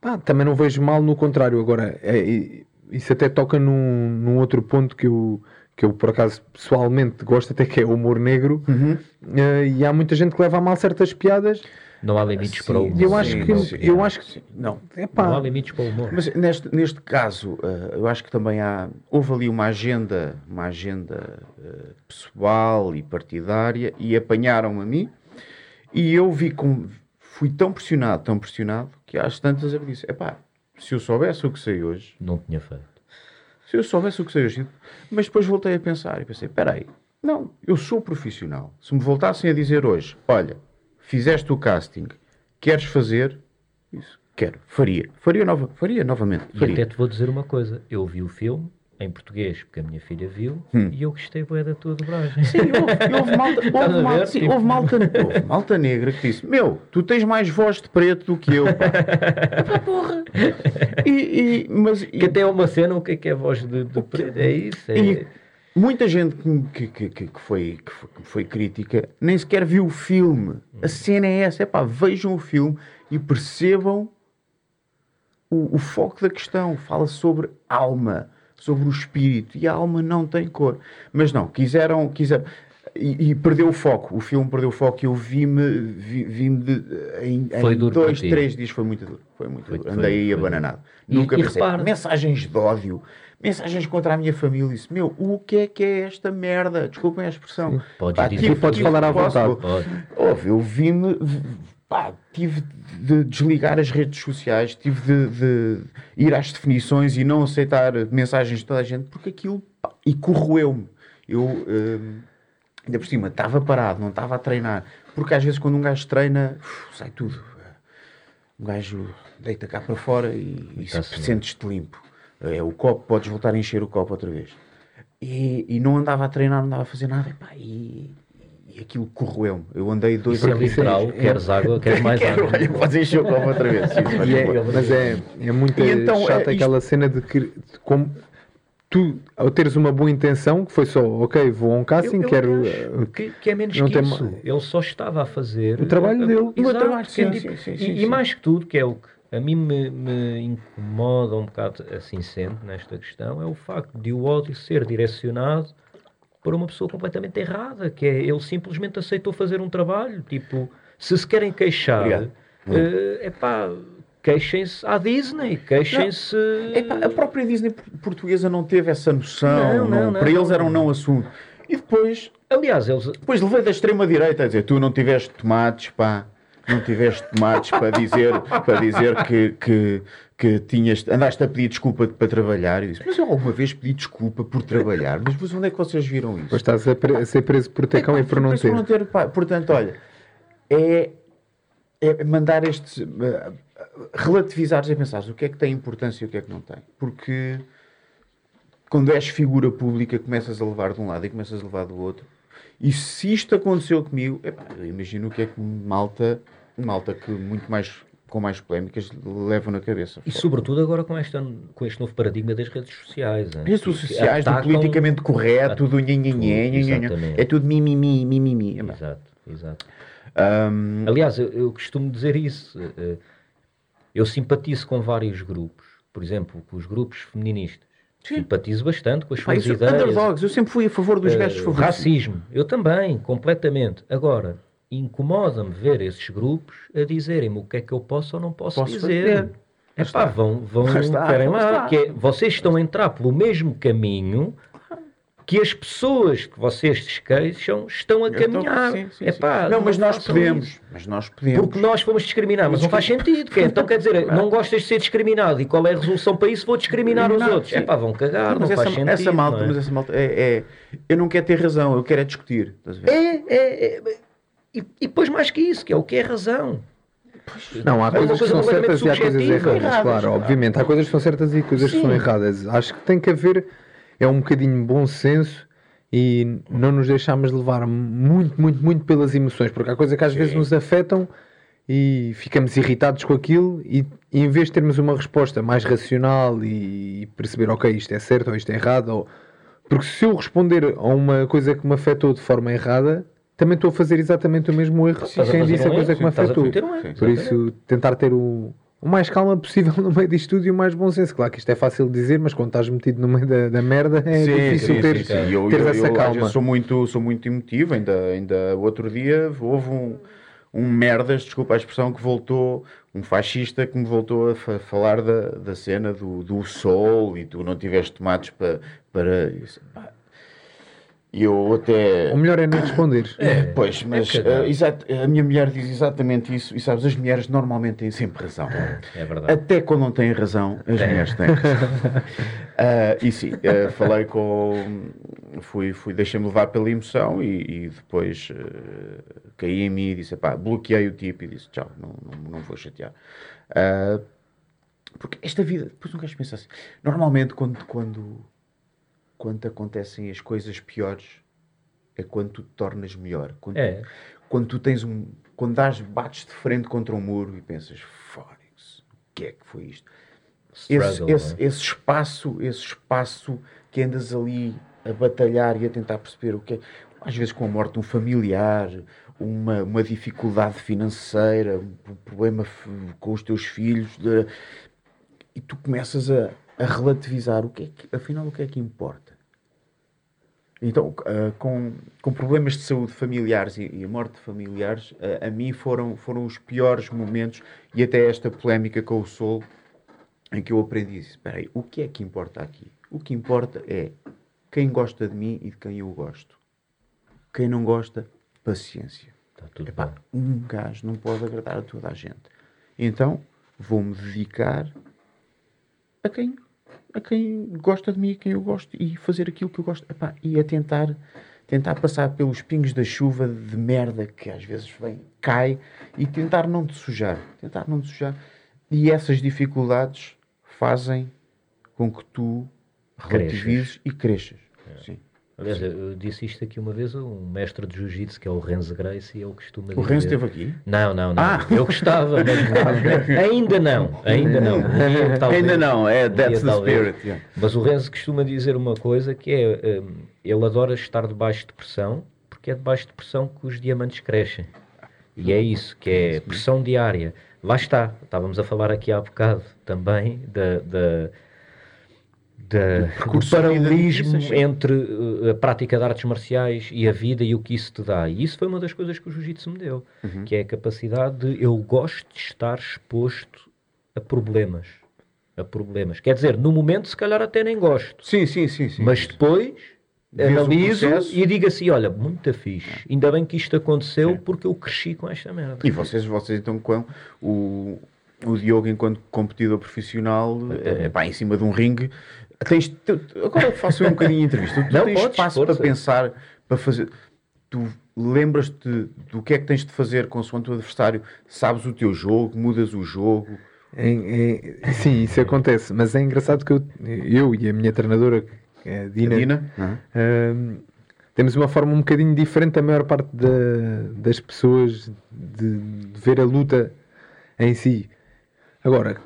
Pá, também não vejo mal no contrário. Agora, é- é- isso até toca num, num outro ponto que eu, que eu, por acaso, pessoalmente gosto, até que é o humor negro. Uhum. Eh, e há muita gente que leva a mal certas piadas. Não há limites para o humor. Eu acho Sim, que. sim, eu sim. acho que Sim. Não. é Não há limites para o humor. Mas neste, neste caso, eh, eu acho que também há, houve ali uma agenda, uma agenda eh, pessoal e partidária e apanharam-me a mim e eu vi com, fui tão pressionado, tão pressionado, que às tantas eu disse, epá, se eu soubesse o que sei hoje, Não tinha feito. se eu soubesse o que sei hoje, mas depois voltei a pensar e pensei, espera aí, não, eu sou profissional. Se me voltassem a dizer hoje, olha, fizeste o casting, queres fazer? Isso, quero, faria, faria, nova, faria novamente, E faria. até te vou dizer uma coisa. Eu vi o filme em português, porque a minha filha viu, e eu gostei bué da tua dobragem. Hum. Sim, houve, houve malta, houve, malta, sim, Tipo- houve, malta, houve malta negra que disse: Meu, tu tens mais voz de preto do que eu. Pá. Epá, porra. E, e- mas, Que até é uma cena, o que é que é a voz de, de preto? É isso. É... e muita gente que, que, que, que foi, que, foi, que foi crítica nem sequer viu o filme. A cena é essa: epá, vejam o filme e percebam o, o foco da questão. Fala sobre alma, sobre o espírito. E a alma não tem cor. Mas não, quiseram. quiseram e, e perdeu o foco. O filme perdeu o foco. e Eu vi-me vi, de- em, em dois, três dias. Foi muito duro. Foi muito Foi- duro. foi- Andei aí foi abananado. E- Nunca e pensei. repara- Mensagens de ódio. Mensagens contra a minha família. Isso, meu, o que é que é esta merda? Desculpem a expressão. Podes dizer. tive- Podes falar à vontade. Pode. Houve, eu vi-me, pá, tive de desligar as redes sociais, tive de, de ir às definições e não aceitar mensagens de toda a gente, porque aquilo, pá, e corroeu-me. Eu, hum, ainda por cima, estava parado, não estava a treinar, porque às vezes quando um gajo treina, uf, sai tudo. Um gajo deita cá para fora e, e bem. sentes-te limpo. É, o copo, podes voltar a encher o copo outra vez. E, e não andava a treinar, não andava a fazer nada. Epá, e, e aquilo corroeu-me. Eu andei dois Isso é literal. Queres água, queres mais Quero, água. olha, podes encher o copo outra vez. Sim, faz E é- mas é, é muito então, chato é, isto- aquela cena de que de como tu, ao teres uma boa intenção, que foi só, ok, vou a um casting, Eu- eu quero. eh, que, que é menos não que isso. Ele só estava a fazer O trabalho dele. O meu trabalho, é sim, tipo- sim, sim, e, sim, e sim. mais que tudo, que é o que a mim me, me incomoda um bocado assim sendo nesta questão, é o facto de o ódio ser direcionado para uma pessoa completamente errada, que é ele simplesmente aceitou fazer um trabalho. Tipo, se se querem queixar, Obrigado. é epá, queixem-se à Disney, queixem-se. A própria Disney portuguesa não teve essa noção. Não, não, não- para eles era um não assunto. E depois, Aliás, eles. depois levei da extrema-direita a dizer: Tu não tiveste tomates, pá. Não tiveste tomates para dizer, para dizer que, que, que tinhas, andaste a pedir desculpa para trabalhar. E disse, mas eu alguma vez pedi desculpa por trabalhar. Mas, onde é que vocês viram isso? Depois estás a, pre- a ser preso por ter cão Epá, e por não preço ter. pá. Portanto, olha, é, é mandar estes. eh, relativizares e pensares o que é que tem importância e o que é que não tem. Porque quando és figura pública, começas a levar de um lado e começas a levar do outro. E se isto aconteceu comigo, epá, eu imagino o que é que malta, malta que muito mais com mais polémicas levam na cabeça. E sobretudo agora com, esta, com este novo paradigma das redes sociais. hein? Redes sociais, do atacam- politicamente correto, do nhanhanhé, é tudo mimimi, mimimi. Epá, Exato, exato. hum, Aliás, eu, eu costumo dizer isso. eh, eh, Eu simpatizo com vários grupos. Por exemplo, com os grupos feministas. Simpatizo bastante com as Pá, suas isso, ideias. underdogs, eu sempre fui a favor dos Eh, gajos favorecidos. racismo. Eu também, completamente. Agora, incomoda-me ver esses grupos a dizerem-me o que é que eu posso ou não posso, Posso dizer. É pá, vão, vão esperem lá que é- vocês estão a entrar pelo mesmo caminho que as pessoas que vocês desqueixam estão a caminhar. Epá, sim. Não, mas nós podemos. isso. Mas nós podemos. Porque nós fomos discriminados, mas não faz sentido. que é, Então quer dizer, não gostas de ser discriminado e qual é a resolução para isso? Vou discriminar os outros. É pá, vão cagar, não essa, faz sentido. essa malta, não é? mas essa malta é, é- Eu não quero ter razão, eu quero é discutir. É, é, é, e, e depois mais que isso, que é o que é razão. Não, há É uma coisas que são certas e há coisas erradas, Erradas, claro, claro. obviamente. Há coisas que são certas e coisas que são Sim. erradas. Acho que tem que haver é um bocadinho de bom senso e não nos deixarmos levar muito, muito, muito pelas emoções, porque há coisas que às vezes nos afetam e ficamos irritados com aquilo e, e em vez de termos uma resposta mais racional e, perceber, ok, isto é certo ou isto é errado, ou... porque se eu responder a uma coisa que me afetou de forma errada, também estou a fazer exatamente o mesmo erro a quem disse a coisa que me afetou. Por isso, tentar ter o, o mais calma possível no meio disto tudo e o mais bom senso. Claro que isto é fácil de dizer, mas quando estás metido no meio da, da merda é difícil teres, sim. Eu, teres eu, essa eu, calma. vezes sou muito, sou muito emotivo. Ainda, ainda outro dia houve um, um merdas, desculpa a expressão, que voltou, um fascista que me voltou a fa- falar da, da cena do, do sol e tu não tiveste tomates para. para. E eu até. O melhor é nem responder. Pois, mas cagar. eh, exato, a minha mulher diz exatamente isso, e sabes, as mulheres normalmente têm sempre razão. É verdade. Até quando não têm razão, as mulheres têm razão. Ah, e sim, eh, falei com. Fui, fui deixei-me levar pela emoção e, e depois caí em mim e disse: pá, bloqueei o tipo e disse: tchau, não, não, não vou chatear. Porque esta vida, depois um gajo pensa assim: normalmente quando, quando, quando te acontecem as coisas piores é quando tu te tornas melhor. Quando, É. quando tu tens um. Quando dás, bates de frente contra um muro e pensas, Fónix, o que é que foi isto? Esse, Struggle, esse, não é? esse espaço, esse espaço que andas ali a batalhar e a tentar perceber o que é. Às vezes com a morte de um familiar, uma, uma dificuldade financeira, um problema com os teus filhos, de- e tu começas a, a relativizar o que é que, afinal, o que é que importa. Então, ah, com, com problemas de saúde familiares e, e a morte de familiares, ah, a mim foram, foram os piores momentos e até esta polémica com o Sol, em que eu aprendi isso. Espera aí, o que é que importa aqui? O que importa é quem gosta de mim e de quem eu gosto. Quem não gosta, paciência. Está tudo Epá, bem. um gajo não pode agradar a toda a gente. Então, vou-me dedicar a quem, a quem gosta de mim, a quem eu gosto, e fazer aquilo que eu gosto. Epá, e a tentar, tentar passar pelos pingos da chuva de merda que às vezes vem, cai, e tentar não te sujar. Tentar não te sujar. E essas dificuldades fazem com que tu relativizes e cresças. Sim. Aliás, eu disse isto aqui uma vez a um mestre de jiu-jitsu que é o Renzo Grace e ele costuma O dizer... Renzo esteve aqui? Não, não, não. Ah! Eu gostava, mas ainda não, ainda não. Um dia, talvez. Ainda não, é Um That's dia, the. Spirit. yeah. Mas o Renzo costuma dizer uma coisa que é, hum, ele adora estar debaixo de pressão, porque é debaixo de pressão que os diamantes crescem. E é isso, que é pressão diária. Lá está, estávamos a falar aqui há bocado também da- do paralelismo entre uh, a prática de artes marciais e a vida e o que isso te dá. E isso foi uma das coisas que o jiu-jitsu me deu, Uhum. que é a capacidade de eu gosto de estar exposto a problemas. A problemas. Quer dizer, no momento se calhar até nem gosto. Sim, sim, sim. sim. Mas depois Vês analiso e digo assim: olha, muito fixe. Ainda bem que isto aconteceu porque eu cresci com esta merda. E vocês, vocês então, com o, o Diogo, enquanto competidor profissional, é, pá, em cima de um ringue, tens, tu- agora faço eu um bocadinho de entrevista. Tu Não, tens podes, espaço força. para pensar, para fazer. Tu lembras-te do que é que tens de fazer consoante o adversário, sabes o teu jogo, mudas o jogo. Em- em- sim, isso acontece, mas é engraçado que eu, eu e a minha treinadora, é a Dina, Dina? Não é? Hum, temos uma forma um bocadinho diferente da maior parte da- das pessoas de, de ver a luta em si. Agora,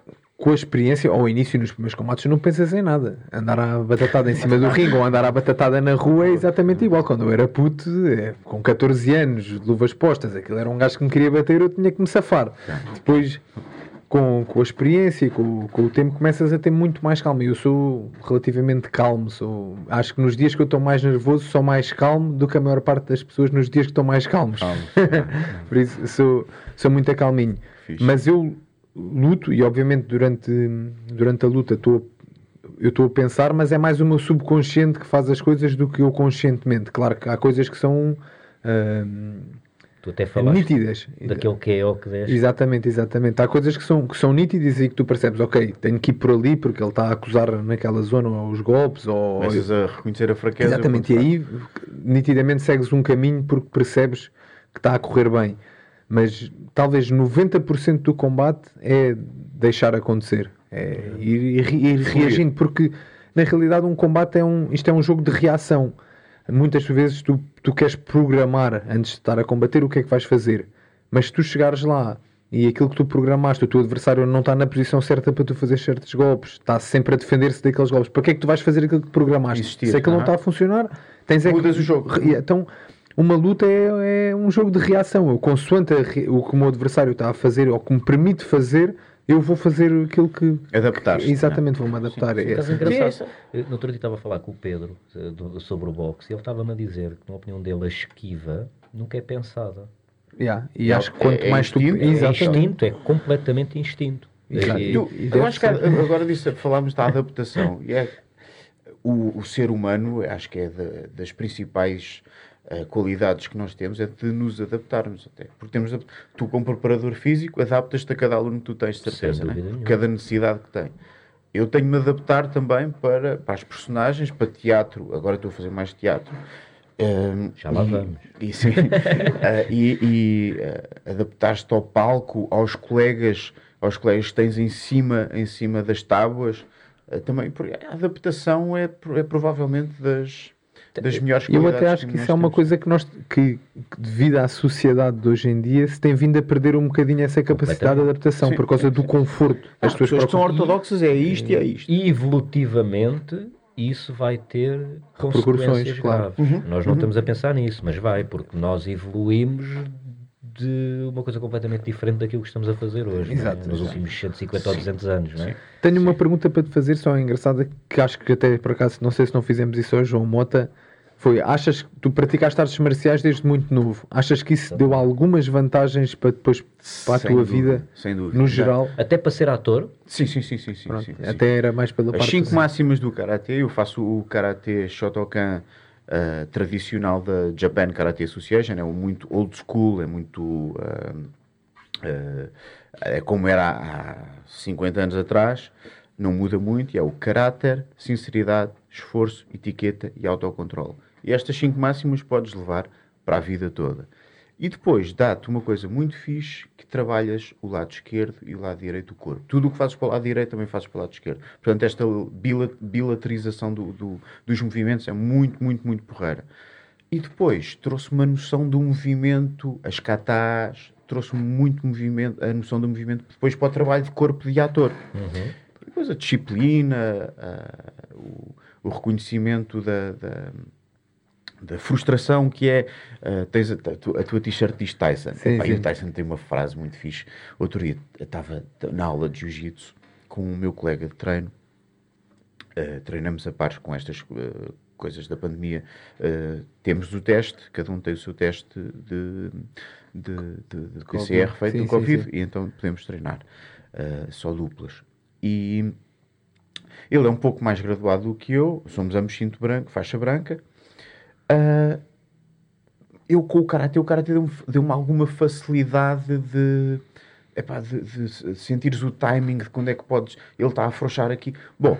com a experiência, ao início nos primeiros combates, não pensas em nada. Andar à batatada em cima do ringue ou andar à batatada na rua é exatamente igual. Quando eu era puto, é, com 14 anos, de luvas postas, aquilo era um gajo que me queria bater, eu tinha que me safar. Depois, com, com a experiência e com, com o tempo, começas a ter muito mais calma. Eu sou relativamente calmo. Sou, acho que nos dias que eu estou mais nervoso, sou mais calmo do que a maior parte das pessoas nos dias que estão mais calmos. Por isso, sou, sou muito calminho. Fixe. Mas eu luto e, obviamente, durante, durante a luta estou. eu estou a pensar, mas é mais o meu subconsciente que faz as coisas do que eu conscientemente. Claro que há coisas que são ah, Tu até falaste nítidas. daquele que é o que deste. Exatamente, exatamente. Há coisas que são, que são nítidas e que tu percebes, ok, tenho que ir por ali porque ele está a acusar naquela zona os golpes ou. Começas a reconhecer a fraqueza. Exatamente, e aí nitidamente segues um caminho porque percebes que está a correr bem. Mas talvez 90% do combate é deixar acontecer, é ir, ir, ir reagindo, porque na realidade um combate é um, isto é um jogo de reação. Muitas vezes tu, tu queres programar antes de estar a combater o que é que vais fazer, mas se tu chegares lá e aquilo que tu programaste, o teu adversário não está na posição certa para tu fazer certos golpes, está sempre a defender-se daqueles golpes, para que é que tu vais fazer aquilo que programaste? Existir, se aquilo não aham. está a funcionar, tens é que- Mudas o jogo. Então, uma luta é, é um jogo de reação. Eu, consoante re- o que o meu adversário está a fazer ou que me permite fazer, eu vou fazer aquilo que. Adaptar-se, que- Exatamente, vou-me adaptar. É acaso assim. é engraçado. Eu, No outro dia estava a falar com o Pedro eh, do- sobre o boxe e ele estava-me a dizer que, na opinião dele, a esquiva nunca é pensada. Yeah, E Não, acho que quanto é- é mais tu. instinto, é É instinto, é completamente instinto. Exato. E- Tu- e eu acho que agora disse, falámos da adaptação e é o, o ser humano acho que é da- das principais eh, qualidades que nós temos é de nos adaptarmos até. Porque temos tu como preparador físico adaptas-te a cada aluno que tu tens de certeza né? cada necessidade que tem. Eu tenho de me adaptar também para, para as personagens para teatro. Agora estou a fazer mais teatro. Ehm, Já lá e- vamos. e, sim, eh, e, e, eh, adaptar-te ao palco, aos colegas, aos colegas que tens em cima, em cima das tábuas, eh, também porque a adaptação é, é provavelmente das, das melhores Eu até acho que isso é uma temos. coisa que nós, que, que devido à sociedade de hoje em dia, se tem vindo a perder um bocadinho essa capacidade de adaptação Sim, por causa do conforto. Ah, As As pessoas pessoas que são ortodoxas é isto e é isto. E evolutivamente isso vai ter Repercussões, consequências claro. graves. Nós não estamos a pensar nisso, mas vai, porque nós evoluímos de uma coisa completamente diferente daquilo que estamos a fazer hoje, é? Exato, nos exato. últimos 150 ou 200 anos, não é? Tenho uma pergunta para te fazer, só engraçada, que acho que até por acaso, não sei se não fizemos isso hoje, João Mota. Foi, achas que tu praticaste artes marciais desde muito novo? Achas que isso deu algumas vantagens para depois para a Sem tua dúvida, vida, sem dúvida. no geral? Até para ser ator, Sim, sim, sim, sim, sim, Pronto, sim, sim. até era mais pela As parte cinco do- máximas do Karate, eu faço o Karate Shotokan eh, tradicional da Japan Karate Association, é um muito old school, é muito... eh, eh, é como era há 50 anos atrás, não muda muito, e é o caráter, sinceridade, esforço, etiqueta e autocontrole. E estas cinco máximas podes levar para a vida toda. E depois dá-te uma coisa muito fixe que trabalhas o lado esquerdo e o lado direito do corpo. Tudo o que fazes para o lado direito também fazes para o lado esquerdo. Portanto, esta bila- bilaterização do- do- dos movimentos é muito, muito, muito porreira. E depois trouxe uma noção do movimento, as katas, trouxe muito movimento, a noção do movimento depois para o trabalho de corpo de ator. E depois a disciplina, a- o, o reconhecimento da, da, da frustração que é. ah, tens a, a tua, t-shirt diz Tyson. Sim, Epá, E sim. o Tyson tem uma frase muito fixe. Outro dia estava na aula de jiu-jitsu com o meu colega de treino. Uh, treinamos a pares com estas uh, coisas da pandemia. Uh, temos o teste, cada um tem o seu teste de, de, de, de PCR Covid. feito Sim, no sim, Covid e então podemos treinar uh, só duplas. E ele é um pouco mais graduado do que eu, somos ambos cinto branco, faixa branca. Uh, eu com o Karate, o Karate deu-me deu alguma facilidade de, epá, de, de sentires o timing de quando é que podes. Ele está a afrouxar aqui. Bom,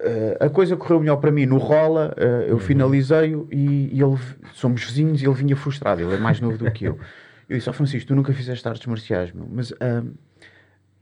eh, a coisa correu melhor para mim no rola, eh, eu finalizei-o e, e ele, somos vizinhos e ele vinha frustrado. Ele é mais novo do que eu. Eu disse: Ó Francisco, tu nunca fizeste artes marciais, meu, mas. ah,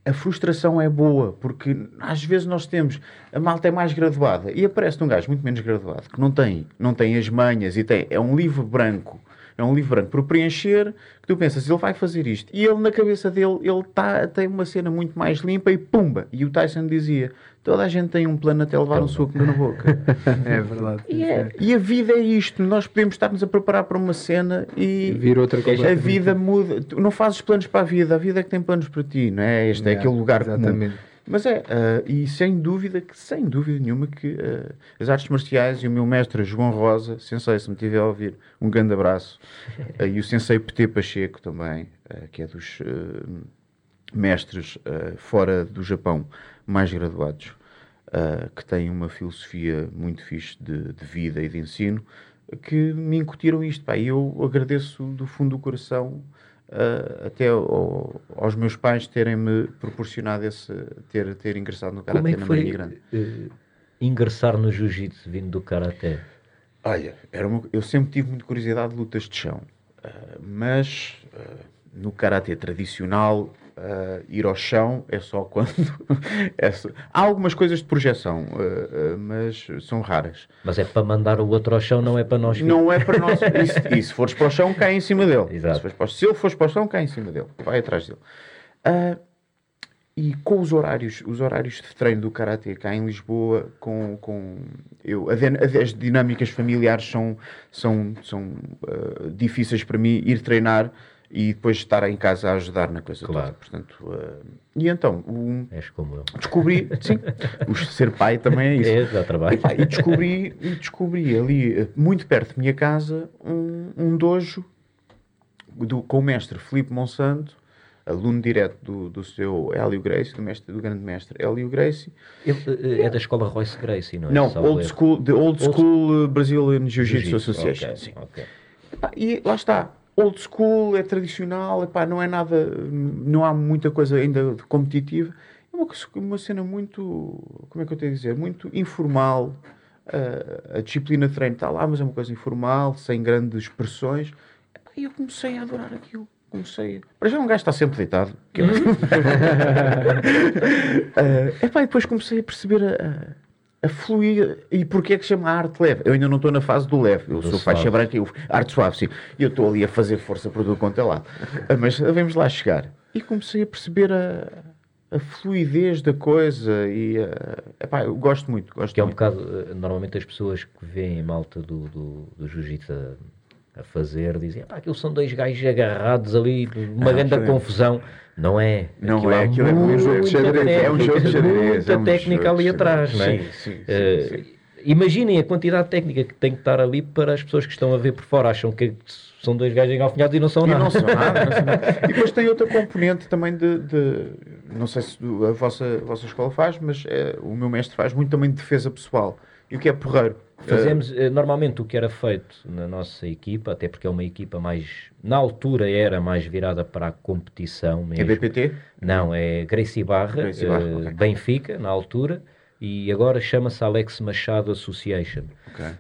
a frustração é boa, porque às vezes nós temos, a malta é mais graduada e aparece um gajo muito menos graduado, que não tem, não tem as manhas e tem, é um livro branco, é um livro branco por preencher, que tu pensas, ele vai fazer isto. E ele, na cabeça dele, ele tá, tem uma cena muito mais limpa e pumba. E o Tyson dizia, toda a gente tem um plano até levar um soco na boca. É verdade. E, é- e a vida é isto, nós podemos estar-nos a preparar para uma cena e... Vir outra coisa. A vida muda. Tu não fazes planos para a vida, a vida é que tem planos para ti, não é? Este é Yeah, aquele lugar comum. Mas é, ah, e sem dúvida, que sem dúvida nenhuma, que ah, as artes marciais e o meu mestre João Rosa, Sensei, se me estiver a ouvir, um grande abraço, ah, e o Sensei PT Pacheco também, que é dos mestres fora do Japão mais graduados. uh, que têm uma filosofia muito fixe de, de, vida e de ensino, que me incutiram isto. Pá, e eu agradeço do fundo do coração uh, até ao, aos meus pais terem-me proporcionado esse, ter, ter ingressado no Karatê é na Marinha Grande. Uh, ingressar no Jiu-Jitsu vindo do Karatê? Olha, era uma, eu sempre tive muita curiosidade de lutas de chão, uh, mas no Karatê tradicional Uh, ir ao chão é só quando. é só... Há algumas coisas de projeção, uh, uh, mas são raras. Mas é para mandar o outro ao chão, não é para nós. Não é para nós. e, se, fores para o chão, cai em cima dele. Exato. Se, para, se ele fores para o chão, cai em cima dele. Vai atrás dele. e com os horários, os horários de treino do Karatê cá em Lisboa, com, com eu, as dinâmicas familiares são, são, são difíceis para mim ir treinar e depois estar em casa a ajudar na coisa claro. toda. Portanto, uh, e então, um, És como eu. descobri, sim, o ser pai também é isso. É, dá trabalho. E, e, descobri, e descobri ali, eh, muito perto da minha casa, um, um dojo do, com o mestre Filipe Monsanto, aluno direto do, do seu Hélio Gracie, do, mestre, do grande mestre Hélio Gracie. Ele uh, é da escola Royce Gracie, não é? Não, old school, the Old School old... Brazilian Jiu-Jitsu Association. Okay. Okay. E lá está old school, é tradicional, epá, não é nada, não há muita coisa ainda competitiva. É uma, uma cena muito, como é que eu tenho a dizer, muito informal. Uh, a disciplina de treino está lá, mas é uma coisa informal, sem grandes pressões. E eu comecei a adorar aquilo. Comecei. Para já um gajo está sempre deitado. Que uh, epá, e depois comecei a perceber a, a fluir. E porquê é que chama arte leve? Eu ainda não estou na fase do leve. Eu do sou suave. faixa branca e arte suave, sim. E eu estou ali a fazer força para tudo quanto é lado. Ah, mas vamos lá chegar. E comecei a perceber a, a fluidez da coisa e uh, epá, eu gosto muito. Gosto que é um bocado, eh, normalmente as pessoas que veem malta do, do, do jiu-jitsu a, a, fazer dizem, pá, aquilo são dois gajos agarrados ali, uma ah, grande confusão. Não é. Não aquilo é, aquilo é um jogo de xadrez. É um jogo de xadrez. Muita é técnica ali atrás, não é? Sim, sim, sim, Imaginem a quantidade de técnica que tem que estar ali para as pessoas que estão a ver por fora. Acham que são dois gajos engalfinhados e não são e nada. Não são nada, não são nada. E depois tem outra componente também de, de não sei se a vossa, a vossa escola faz, mas é, o meu mestre faz muito também de defesa pessoal. E o que é porreiro? Fazemos uh, normalmente o que era feito na nossa equipa, até porque é uma equipa mais, na altura era mais virada para a competição mesmo. É BPT? Não, é Gracie Barra, Gracie Barra uh, okay. Benfica, na altura, e agora chama-se Alex Machado Association. Okay.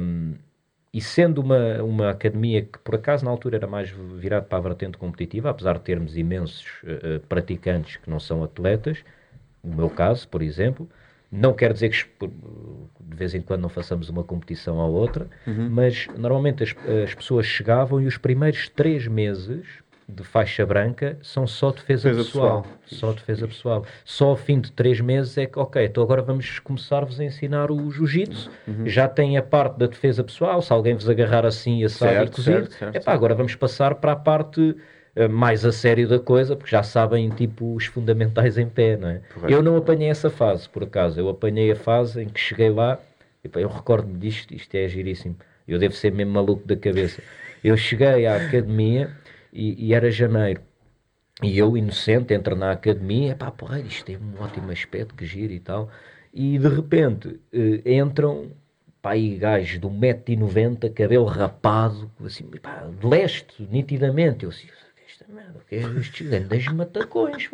Um, e sendo uma, uma academia que por acaso na altura era mais virada para a vertente competitiva, apesar de termos imensos uh, praticantes que não são atletas, no meu caso, por exemplo, não quer dizer que de vez em quando não façamos uma competição ou outra, uhum. mas normalmente as, as, pessoas chegavam e os primeiros três meses de faixa branca são só defesa, defesa pessoal. pessoal. Só defesa pessoal. Só ao fim de três meses é que, ok, então agora vamos começar-vos a ensinar o jiu-jitsu. Uhum. Já tem a parte da defesa pessoal, se alguém vos agarrar assim, assado certo, e cozido, certo, epá, agora vamos passar para a parte mais a sério da coisa, porque já sabem, tipo, os fundamentais em pé, não é? Correto. Eu não apanhei essa fase, por acaso. Eu apanhei a fase em que cheguei lá, e, eu recordo-me disto, isto é giríssimo. Eu devo ser mesmo maluco da cabeça. Eu cheguei à academia e, e era janeiro. E eu, inocente, entro na academia, pá, porra, isto tem um ótimo aspecto, que gira e tal. E de repente eh, entram pá, aí gajos de 1,90m, cabelo rapado, assim, pá, de leste, nitidamente. Eu assim, merda, que é estes grandes matacões,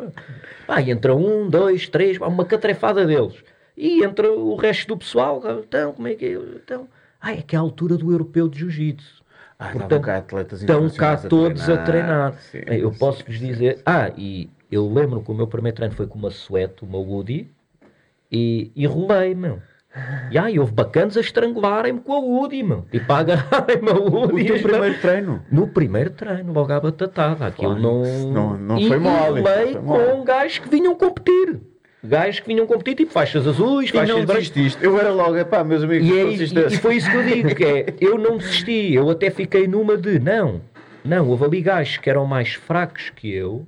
pá. E entra um, dois, três, pá, uma catrefada deles. E entra o resto do pessoal, então, como é que é? Então, ah, é que é a altura do europeu de jiu-jitsu. Ah, Portanto, cá atletas estão cá todos a treinar. A treinar. Sim, eu sim, posso vos dizer, ah, e eu lembro que o meu primeiro treino foi com uma suete, uma Woody, e, e rolei, meu. E aí, houve bacanas a estrangularem-me com a Woody, meu. Tipo, a agarrarem-me a Woody. O teu primeiro treino? No primeiro treino, logo à batatada. Aquilo não... Não, não foi mole. E com gajos que vinham competir. Gajos que vinham competir, tipo faixas azuis, faixas e não desististe. Eu era logo, pá, meus amigos. E, é, e, e foi isso que eu digo, que é, eu não desisti. Eu até fiquei numa de, não, não, houve ali gajos que eram mais fracos que eu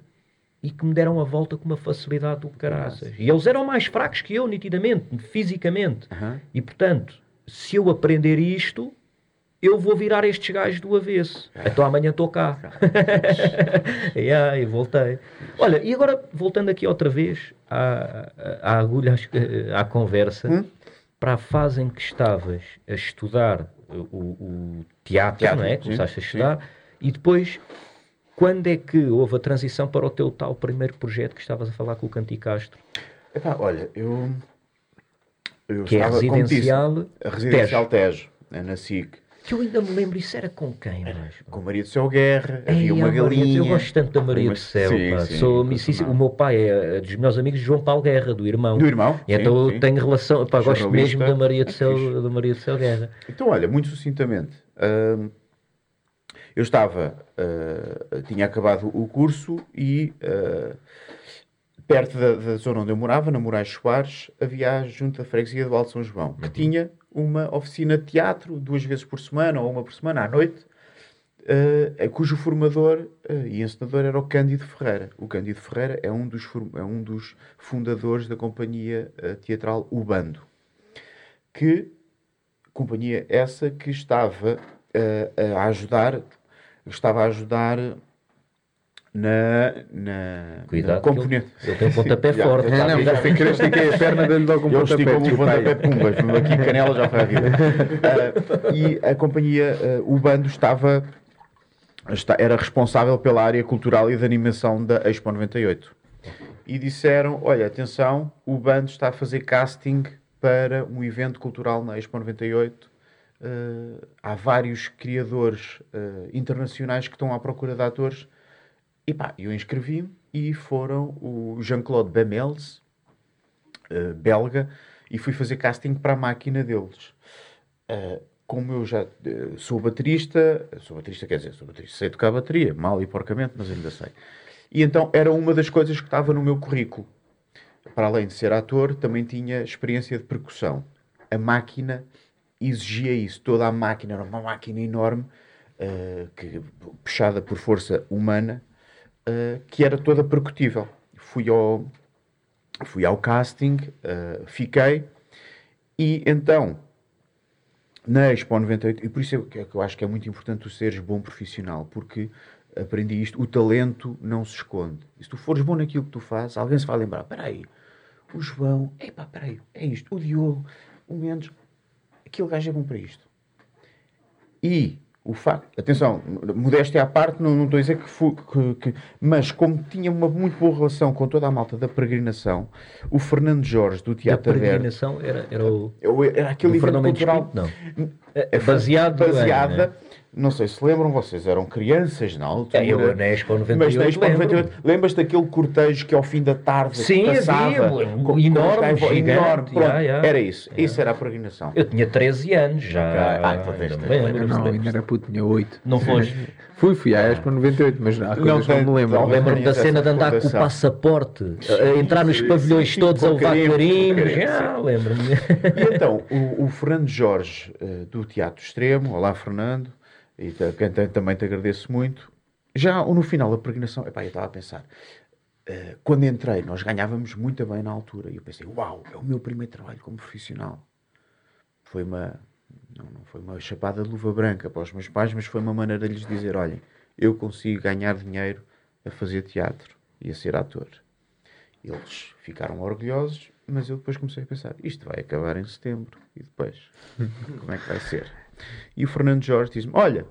e que me deram a volta com uma facilidade do caraças. E eles eram mais fracos que eu, nitidamente, fisicamente. Uhum. E portanto, se eu aprender isto, eu vou virar estes gajos do avesso. Ah. Então amanhã estou cá. e aí, voltei. Olha, e agora, voltando aqui outra vez, à, à agulha à, à conversa Hum? para a fase em que estavas a estudar o, o teatro, Teatro, não é? sim, Começaste a estudar e depois quando é que houve a transição para o teu tal primeiro projeto que estavas a falar com o Canti Castro? Epá, olha, eu. eu Que é estava, disse, residencial a residencial Tejo, né, na SIC. Que eu ainda me lembro, isso era com quem? mas? Com Maria do Céu Guerra, Ei, havia uma galinha. Eu gosto tanto da Maria do Céu. Sim, sim, Sou amicíssimo. O meu pai é dos meus amigos de João Paulo Guerra, do irmão. Do irmão, E então sim, tenho relação. Pá, gosto mesmo da Maria do É Céu, da Maria do Céu Guerra. Então, olha, muito sucintamente. hum, eu estava, uh, tinha acabado o curso e uh, perto da, da zona onde eu morava, na Moraes Soares, havia a junta de freguesia do Alto São João, que tinha uma oficina de teatro duas vezes por semana ou uma por semana à noite, uh, cujo formador e encenador era o Cândido Ferreira. O Cândido Ferreira é um dos, é um dos fundadores da companhia teatral O Bando, que companhia essa que estava a ajudar, estava a ajudar na, na, Cuidado, na componente. ele- ele tem um pontapé Já, forte. já, É, não, já. sem querer estiquei a perna, dei-lhe logo um Ele pontapé. esticou-me o tipo, pontapé pai. pumba, aqui canela já foi a vida. Ah, e a companhia, ah, o bando estava, está- era responsável pela área cultural e de animação da Expo 98. E disseram, olha, atenção, o bando está a fazer casting para um evento cultural na Expo 98. Ah, há vários criadores ah, internacionais que estão à procura de atores. E pá, eu inscrevi-me e foram o Jean-Claude Bemels, eh, belga, e fui fazer casting para a máquina deles. Como eu já sou baterista, sou baterista, quer dizer, sou baterista, sei tocar bateria, mal e porcamente, mas ainda sei. E então era uma das coisas que estava no meu currículo. Para além de ser ator, também tinha experiência de percussão. A máquina exigia isso. Toda a máquina era uma máquina enorme, eh, que, puxada por força humana, eh, que era toda percutível. Fui ao, fui ao casting, eh, fiquei, e então, na Expo 98, e por isso é que que eu acho que é muito importante tu seres bom profissional, porque aprendi isto, o talento não se esconde. E se tu fores bom naquilo que tu fazes, alguém se vai lembrar, espera aí, o João, epá, espera aí, é isto, o Diogo, o Mendes, aquele gajo é bom para isto. E o facto, atenção, modéstia à parte, não, não estou a dizer que, fu- que, que- Mas como tinha uma muito boa relação com toda a malta da peregrinação, o Fernando Jorge do Teatro Aberto. peregrinação era, era o. Era aquele o evento cultural. Pinto, não. É baseado em, baseada. né? Não sei se lembram, vocês eram crianças na altura. É, eu na Expo 98 Mas na Expo lembro. 98, lembras daquele cortejo que ao fim da tarde Sim, passava? havia, com- com enorme, gaivos- gigante, enorme, pronto, já, já. Era isso. Isso era a peregrinação. Eu tinha 13 anos já. Ah, então tens- lembro. Não, ainda era puto, tinha 8. Não foste. Fui, fui à Expo 98, mas há coisas que não tem- me lembro. não Lembro-me da cena de andar com o passaporte, a- entrar nos pavilhões sim, todos a com levar carimbo, carimbos. com sim. lembro-me. E então, o, o Fernando Jorge, eh, do Teatro Extremo, olá Fernando, e também te agradeço muito. Já no final da peregrinação, epá, eu estava a pensar, eh, quando entrei, nós ganhávamos muito bem na altura, e eu pensei, uau, é o meu primeiro trabalho como profissional. Foi uma, não, não foi uma chapada de luva branca para os meus pais, mas foi uma maneira de lhes dizer, olhem, eu consigo ganhar dinheiro a fazer teatro e a ser ator. Eles ficaram orgulhosos, mas eu depois comecei a pensar: isto vai acabar em setembro. E depois? Como é que vai ser? E o Fernando Jorge diz-me: Olha,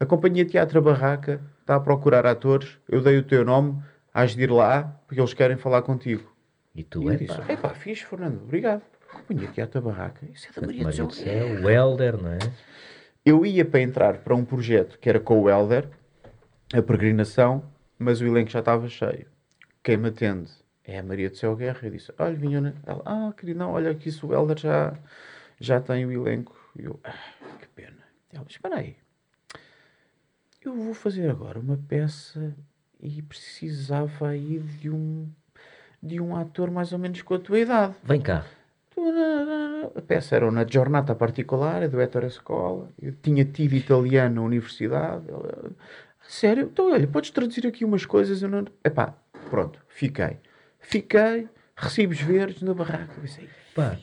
a companhia Teatro Barraca está a procurar atores. Eu dei o teu nome, has de ir lá, porque eles querem falar contigo. E E tu eu é disse: pá. Fixe, Fernando, obrigado. Companhia Teatro Barraca, isso é da Maria Maria do Céu, o Helder, não é? Eu ia para entrar para um projeto que era com o Helder, a peregrinação, mas o elenco já estava cheio. Quem me atende é a Maria do Céu Guerra. Eu disse: Olha, vinha. Ela, ah, querido, não, olha que isso o Helder já, já tem o elenco. E eu, ah, que pena. Ela disse: Espera aí, eu vou fazer agora uma peça e precisava aí de um, de um ator mais ou menos com a tua idade. Vem cá. A peça era uma giornata particolare do Ettore Escola. Eu tinha tido italiano na universidade. Ela, Sério? Então, olha, podes traduzir aqui umas coisas? Eu não... Epá, pronto, fiquei. Fiquei, recibos verdes na barraca. Eu pensei, Pá,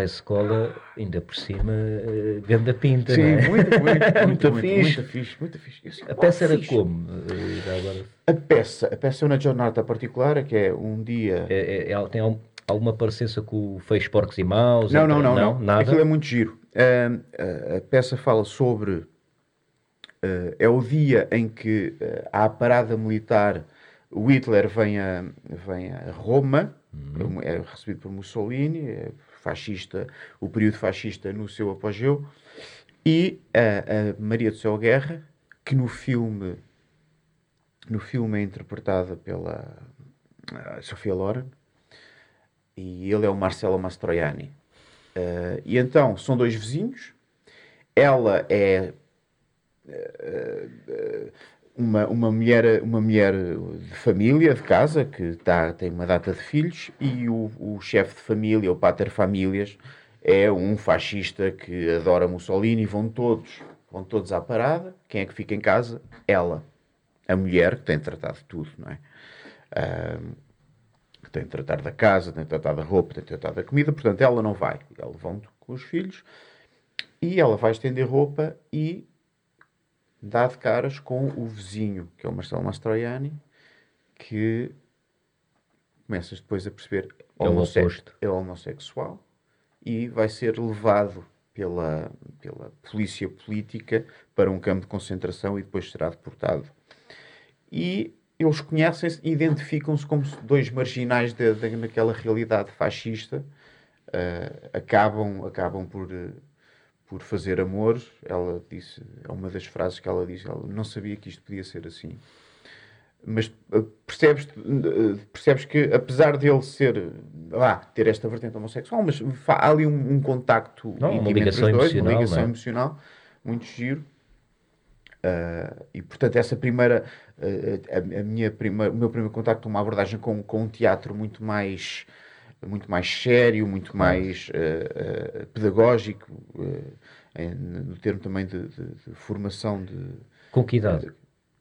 é Escola, ainda por cima, eh, ganda pinta, Sim, é? muito, muito, muito, Muito fixe. muito fixe, muito fixe. Assim, A "Uau, peça era fixe." como? Agora? A peça, a peça é uma jornada particular, que é um dia... É, é- é- tem al- alguma parecença com o Fez Porcos e Maus? Não, não, não, não, não. Nada? Aquilo é muito giro. Ah, a peça fala sobre. ah, é o dia em que ah, há a parada militar. O Hitler vem a, vem a Roma, é recebido por Mussolini, é fascista, o período fascista no seu apogeu, e a, a Maria do Céu Guerra, que no filme, no filme é interpretada pela ah, Sofia Loren, e ele é o Marcelo Mastroianni. Eh, e então, são dois vizinhos. Ela é eh, eh, uma, uma, mulher, uma mulher de família, de casa, que tá, tem uma data de filhos, e o, o chefe de família, o pater famílias, é um fascista que adora Mussolini. Vão todos, vão todos à parada. Quem é que fica em casa? Ela. A mulher, que tem tratado tudo, não é? Que tem de tratar da casa, tem de tratar da roupa, tem de tratar da comida, portanto ela não vai. Ela vão com os filhos e ela vai estender roupa e dá de caras com o vizinho, que é o Marcelo Mastroianni, que começas depois a perceber É homosse- é homossexual e vai ser levado pela, pela polícia política para um campo de concentração e depois será deportado. E eles conhecem-se e identificam-se como dois marginais da, da, naquela realidade fascista. Ah, acabam, acabam por, eh, por fazer amor. Ela disse, é uma das frases que ela disse, ela não sabia que isto podia ser assim. Mas eh, percebes, eh, percebes que apesar dele ser, lá, ter esta vertente homossexual, mas há ali um, um contacto Não, uma ligação dois, emocional, uma ligação é? emocional, muito giro. Uh, e portanto essa primeira uh, a, a minha primeira, o meu primeiro contacto uma abordagem com, com um teatro muito mais muito mais sério muito mais uh, uh, pedagógico uh, em- no termo também de, de- de formação de Com que idade?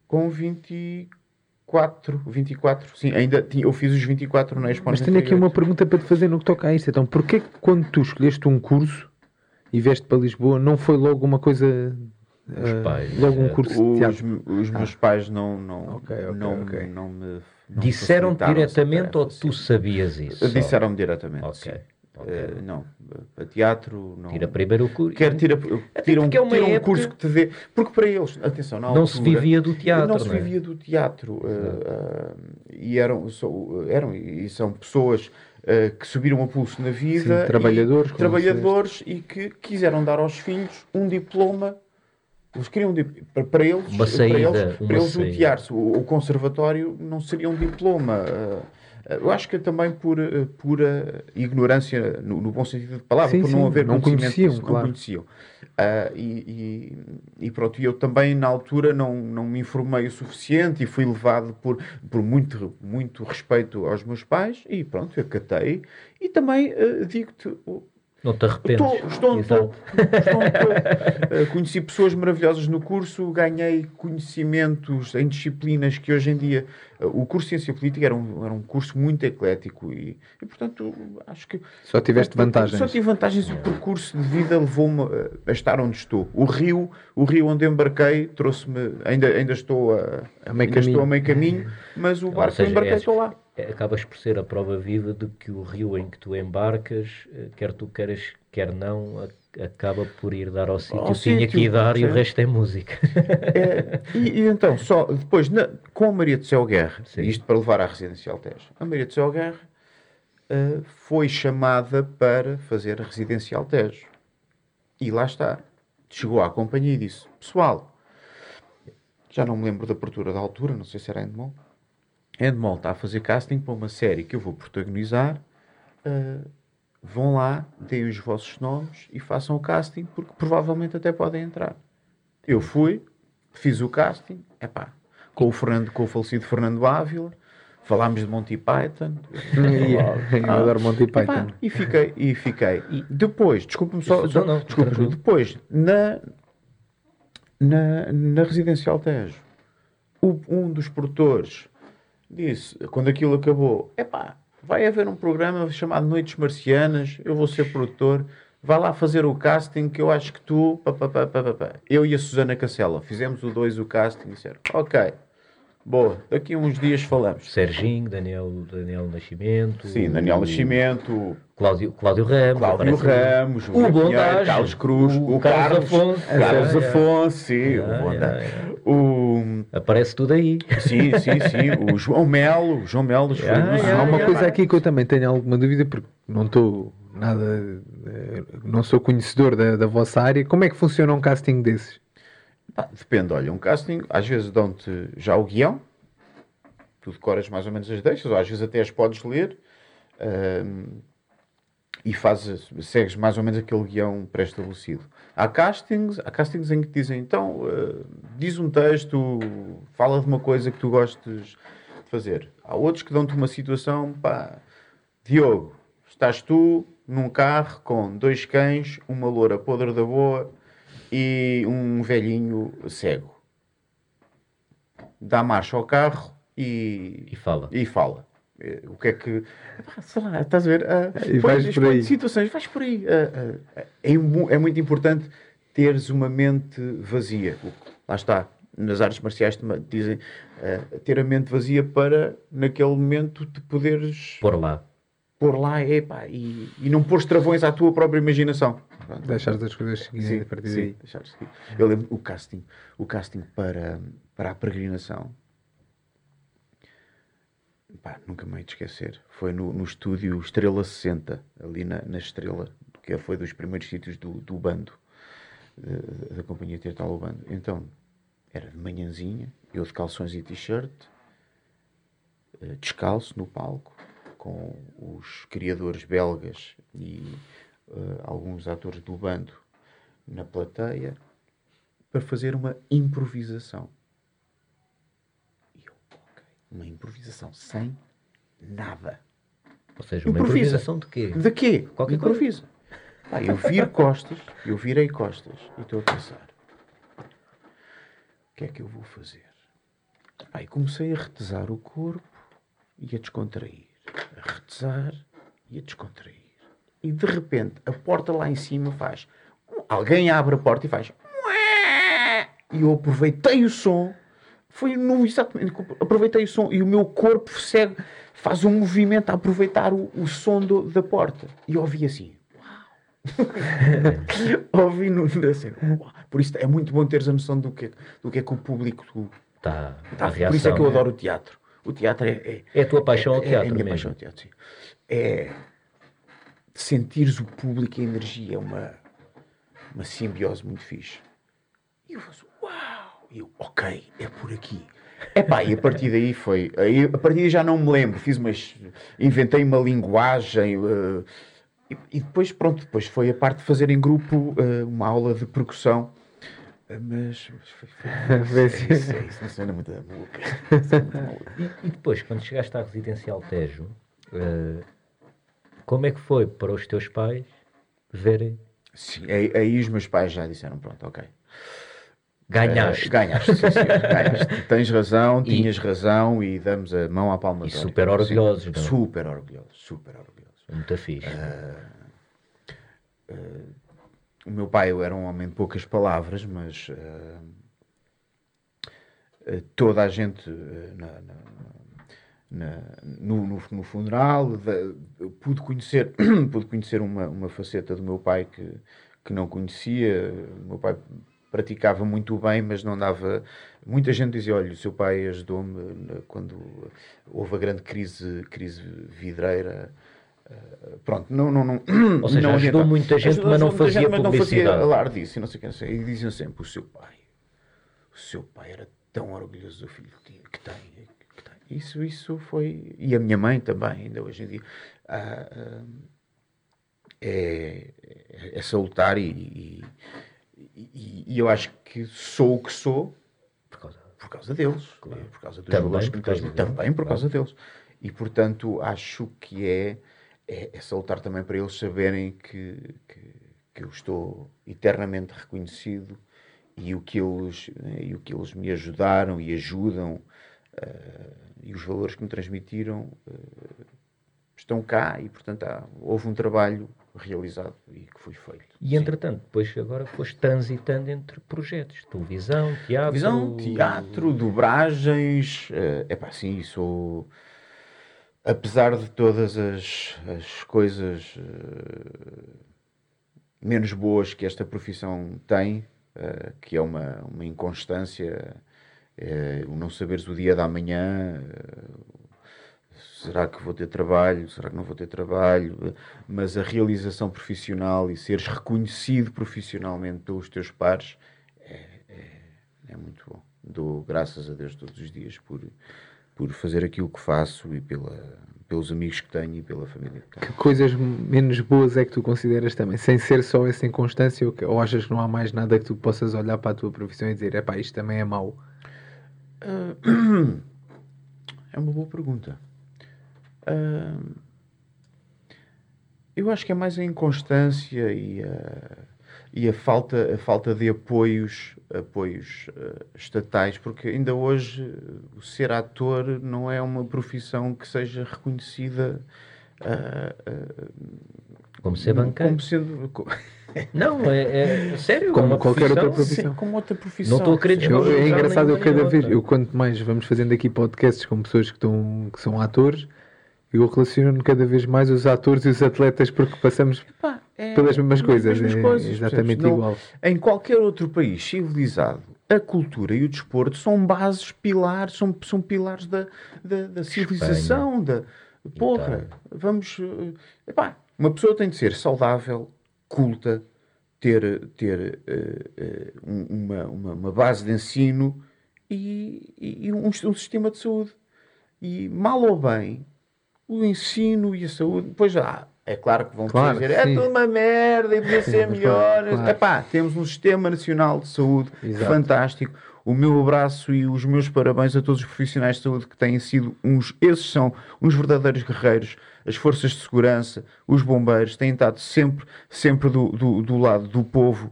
com 24 24 sim ainda tinha, eu fiz os 24 na Expo Mas tenho aqui 98. uma pergunta para te fazer no que toca a isso. Então, porquê que quando tu escolheste um curso e vieste para Lisboa, não foi logo uma coisa. Ah, pais, logo um eh, curso de os, teatro? os meus pais não não Ok, ok, não, ok. não me essa diretamente tarefa, ou tu sim. sabias isso? Disseram-me diretamente. Ok. Eh, não, teatro não. Tira primeiro o curso. Quer tira, tira um, é uma tira um época- curso que te dê. Porque para eles, atenção, Não se altura, vivia do teatro, Não se não é? vivia do teatro. eh, eh, e eram, so- eram e são pessoas eh, que subiram a pulso na vida. Sim, trabalhadores, E, trabalhadores e que quiseram dar aos filhos um diploma. Eles queriam para, para eles, Uma para saída, eles, uma para eles saída. o o, o conservatório não seria um diploma. eh, eh, eu acho que é também por eh, pura ignorância, no, no bom sentido de palavra, Sim, por sim, não haver não conhecimento conheciam, não claro. conheciam. Ah, e, e, e pronto, e eu também na altura não, não me informei o suficiente e fui levado por, por muito, muito respeito aos meus pais e pronto, eu acatei. E também ah, digo-te, Não te arrependes. Estou, estou, estou, estou, estou. Eh, conheci pessoas maravilhosas no curso, ganhei conhecimentos em disciplinas que hoje em dia. eh, o curso de Ciência Política era um, era um curso muito eclético e, e, portanto, acho que. Só tiveste vantagens. Só tive vantagens e o percurso de vida levou-me eh, a estar onde estou. O rio, o rio onde embarquei trouxe-me. Ainda, ainda estou a, A meio ainda estou caminho. a meio caminho, mas o barco que embarquei estou lá. É- acabas por ser a prova viva de que o rio em que tu embarcas, eh, quer tu queiras, quer não, acaba por ir dar ao sítio Ao tinha que ir dar e o sim. resto é música. É, e, e então, só depois, na- com a Maria de Céu Guerra, Sim. isto para levar à Residencial Tejo, a Maria de Céu Guerra eh, foi chamada para fazer a Residencial Tejo. E lá está. Chegou à companhia e disse: Pessoal, já não me lembro da abertura da altura, não sei se era Endemol. Endemol está a fazer casting para uma série que eu vou protagonizar. eh, vão lá, deem os vossos nomes e façam o casting, porque provavelmente até podem entrar. Eu fui, fiz o casting, epá, com o, Fernando, com o falecido Fernando Ávila, falámos de Monty Python. Eu adoro Monty Epá, Python. e fiquei, e fiquei. E- depois, desculpa-me só, só não, tranquilo. depois, na, na, na Residencial Tejo, o- um dos produtores disse, quando aquilo acabou, epá, vai haver um programa chamado Noites Marcianas, eu vou ser produtor, vai lá fazer o casting que eu acho que tu, pá, pá, pá, eu e a Susana Cacela, fizemos o dois o casting e disseram, ok, boa, daqui a uns dias falamos. Serginho, Daniel, Daniel Nascimento. Sim, Daniel Nascimento, Cláudio, Cláudio Ramos. Cláudio Ramos, O Bondage. Carlos Cruz, O o, Carlos Carlos Afonso. Carlos Afonso, sim, o Bondage. O, Aparece tudo aí. sim, sim, sim, o João Melo, o João Melo, Há uma yeah. coisa aqui que eu também tenho alguma dúvida, porque não estou nada. eh, Não sou conhecedor da, da vossa área. Como é que funciona um casting desses? Depende, olha, um casting, às vezes dão-te já o guião, tu decoras mais ou menos as deixas, ou às vezes até as podes ler, ahm, e fazes, segues mais ou menos aquele guião pré-estabelecido. Há castings, há castings em que dizem, então, ah, diz um texto, fala de uma coisa que tu gostes de fazer. Há outros que dão-te uma situação, pá, Diogo, estás tu num carro com dois cães, uma loura podre da boa e um velhinho cego. Dá marcha ao carro e, E fala. e fala. Eh, O que é que. Sei lá, estás a ver? E põe- vais por aí. situações, vais por aí. Ah, ah, é, é muito importante teres uma mente vazia. Lá está. Nas artes marciais te dizem ter a mente vazia para, naquele momento, te poderes Por lá. pôr lá epá, e, e não pôr travões à tua própria imaginação. Deixar as coisas Sim, a partir sim, daí. deixar de seguir. Eu lembro o casting, o casting para, para a peregrinação. Pá, nunca me hei de esquecer. Foi no, no estúdio Estrela 60, ali na, na Estrela, que foi dos primeiros sítios do, do bando, da, da companhia teatral O Bando. Então, era de manhãzinha, eu de calções e t-shirt, eh, descalço no palco, com os criadores belgas e eh, alguns atores do bando na plateia, para fazer uma improvisação. Uma improvisação sem nada. Ou seja, uma Improvisa. improvisação de quê? De quê? Qualquer Improvisa. Pá, eu viro costas, eu virei costas e estou a pensar: o que é que eu vou fazer? Pá, e comecei a retesar o corpo e a descontrair. A retesar e a descontrair. E de repente a porta lá em cima faz. Alguém abre a porta e faz. E eu aproveitei o som. Foi no exatamente. Aproveitei o som e o meu corpo segue, faz um movimento a aproveitar o, o som do- da porta. E ouvi assim. Uau! ouvi no, assim, uau. Por isso é muito bom teres a noção do que, do que é que o público. Tá, Tá, a por isso é que eu adoro o teatro. O teatro é. É, É a tua paixão ao é- é teatro a minha mesmo. paixão ao teatro, sim. É. Sentires o público e a energia é uma, uma simbiose muito fixe. E eu faço, eu, ok, é por aqui. Epá, e a partir daí foi. Aí, a partir daí já não me lembro. Fiz umas. Inventei uma linguagem. eh, e, e depois, pronto, depois foi a parte de fazer em grupo eh, uma aula de percussão. Eh, Mas. mas foi, foi, é isso, é isso, não sou muito maluca. Não sou muito maluca. E, e depois, quando chegaste à residencial Tejo, como é que foi para os teus pais verem? Sim, aí, aí os meus pais já disseram: pronto, ok. Ganhaste. Eh, ganhaste, sim, senhor, ganhaste. Tens razão, E- tinhas razão e damos a mão à palma. E super orgulhosos, não é? Super orgulhosos, super orgulhosos. Muito fixe. O meu pai era um homem de poucas palavras, mas toda a gente na- na- na- no, no- no funeral da- pude conhecer, pude conhecer uma, uma faceta do meu pai que, que não conhecia. O meu pai praticava muito bem, mas não dava. Muita gente dizia: olha, o seu pai ajudou-me quando houve a grande crise, crise vidreira. Eh, pronto, não, não, não, Ou seja, não ajudou muita gente, Ajudou mas não fazia gente, mas não fazia alarde disso e não sei o que, não sei. E diziam sempre: o seu pai, o seu pai era tão orgulhoso do filho que, tinha- que tem. Que tem. Isso, isso foi. E a minha mãe também, ainda hoje em dia. Ah, ah, é, é, é salutar e, e, e- e eu acho que sou o que sou Por causa- por causa deles, por causa dos Também valores que por me causa transmitem, deles, também por claro. causa deles. E portanto acho que é, é, é salutar também para eles saberem que, que, que eu estou eternamente reconhecido e o que eles, né, e o que eles me ajudaram e ajudam eh, e os valores que me transmitiram eh, estão cá e, portanto, há, houve um trabalho realizado e que foi feito. E entretanto, depois agora foste transitando entre projetos, televisão, teatro. Televisão, teatro, dobragens. É uh, pá, sim, sou. Apesar de todas as, as coisas uh, menos boas que esta profissão tem, uh, que é uma, uma inconstância, uh, o não saberes o dia da manhã, será que vou ter trabalho, será que não vou ter trabalho, mas a realização profissional e seres reconhecido profissionalmente pelos teus pares é, é, é, muito bom. Dou graças a Deus todos os dias por, por fazer aquilo que faço e pela, pelos amigos que tenho e pela família que tenho. Que coisas menos boas é que tu consideras também? Sem ser só essa inconstância ou, que, ou achas que não há mais nada que tu possas olhar para a tua profissão e dizer, é pá, isto também é mau? Uh, é uma boa pergunta. Uh, eu acho que é mais a inconstância e a, e a, falta, a falta de apoios, apoios uh, estatais, porque ainda hoje o ser ator não é uma profissão que seja reconhecida uh, como ser banqueiro. Como sendo. Não, é, é sério. Como é qualquer outra profissão. Sim, como outra profissão. Não estou a querer eu, É engraçado, eu cada vez, eu quanto mais vamos fazendo aqui podcasts com pessoas que, estão, que são atores, eu relaciono cada vez mais os atores e os atletas porque passamos Epá, é, pelas mesmas coisas. Mesmas é, coisas exatamente não, igual. Em qualquer outro país civilizado, a cultura e o desporto são bases, pilares, são, são pilares da, da, da civilização. Da, porra, vamos. Eh, epá, uma pessoa tem de ser saudável, culta, ter, ter uh, uh, uma, uma, uma, base de ensino e, e um, um sistema de saúde. E mal ou bem, o ensino e a saúde, depois já, é claro que vão claro, dizer, é tudo uma merda e podia ser melhor. Claro. Epá, temos um Sistema Nacional de Saúde Exato. fantástico. O meu abraço e os meus parabéns a todos os profissionais de saúde que têm sido uns, esses são uns verdadeiros guerreiros. As forças de segurança, os bombeiros, têm estado sempre, sempre do, do, do lado do povo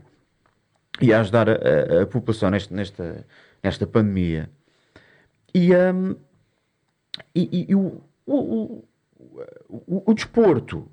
e a ajudar a, a, a população nesta, nesta, nesta pandemia. E, um, e, e, e o, o, o, o, desporto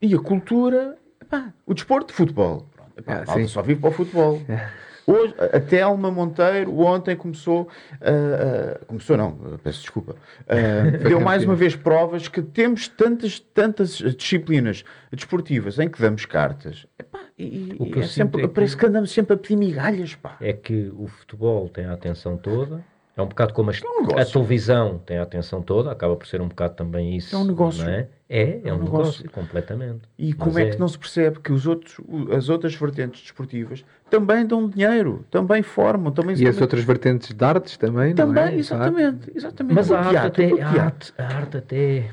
e a cultura, epá, o desporto de futebol. Epá, ah, só vive para o futebol. É. Hoje, até Alma Monteiro, ontem começou, uh, uh, começou não, peço desculpa, uh, deu mais uma vez provas que temos tantas, tantas disciplinas desportivas em que damos cartas. Epá, e, o que é sempre, é que, parece que andamos sempre a pedir migalhas. Pá. É que o futebol tem a atenção toda, é um bocado como a, é a televisão tem a atenção toda, acaba por ser um bocado também isso. É um negócio. É? é? É, é, um, um negócio. negócio. completamente. E como é, é, que não se percebe que os outros, as outras vertentes desportivas também dão dinheiro, também formam. Também, e também... as outras vertentes de artes também, também não é? exatamente, exatamente. Mas a arte, teatro, até, a, arte, a arte até...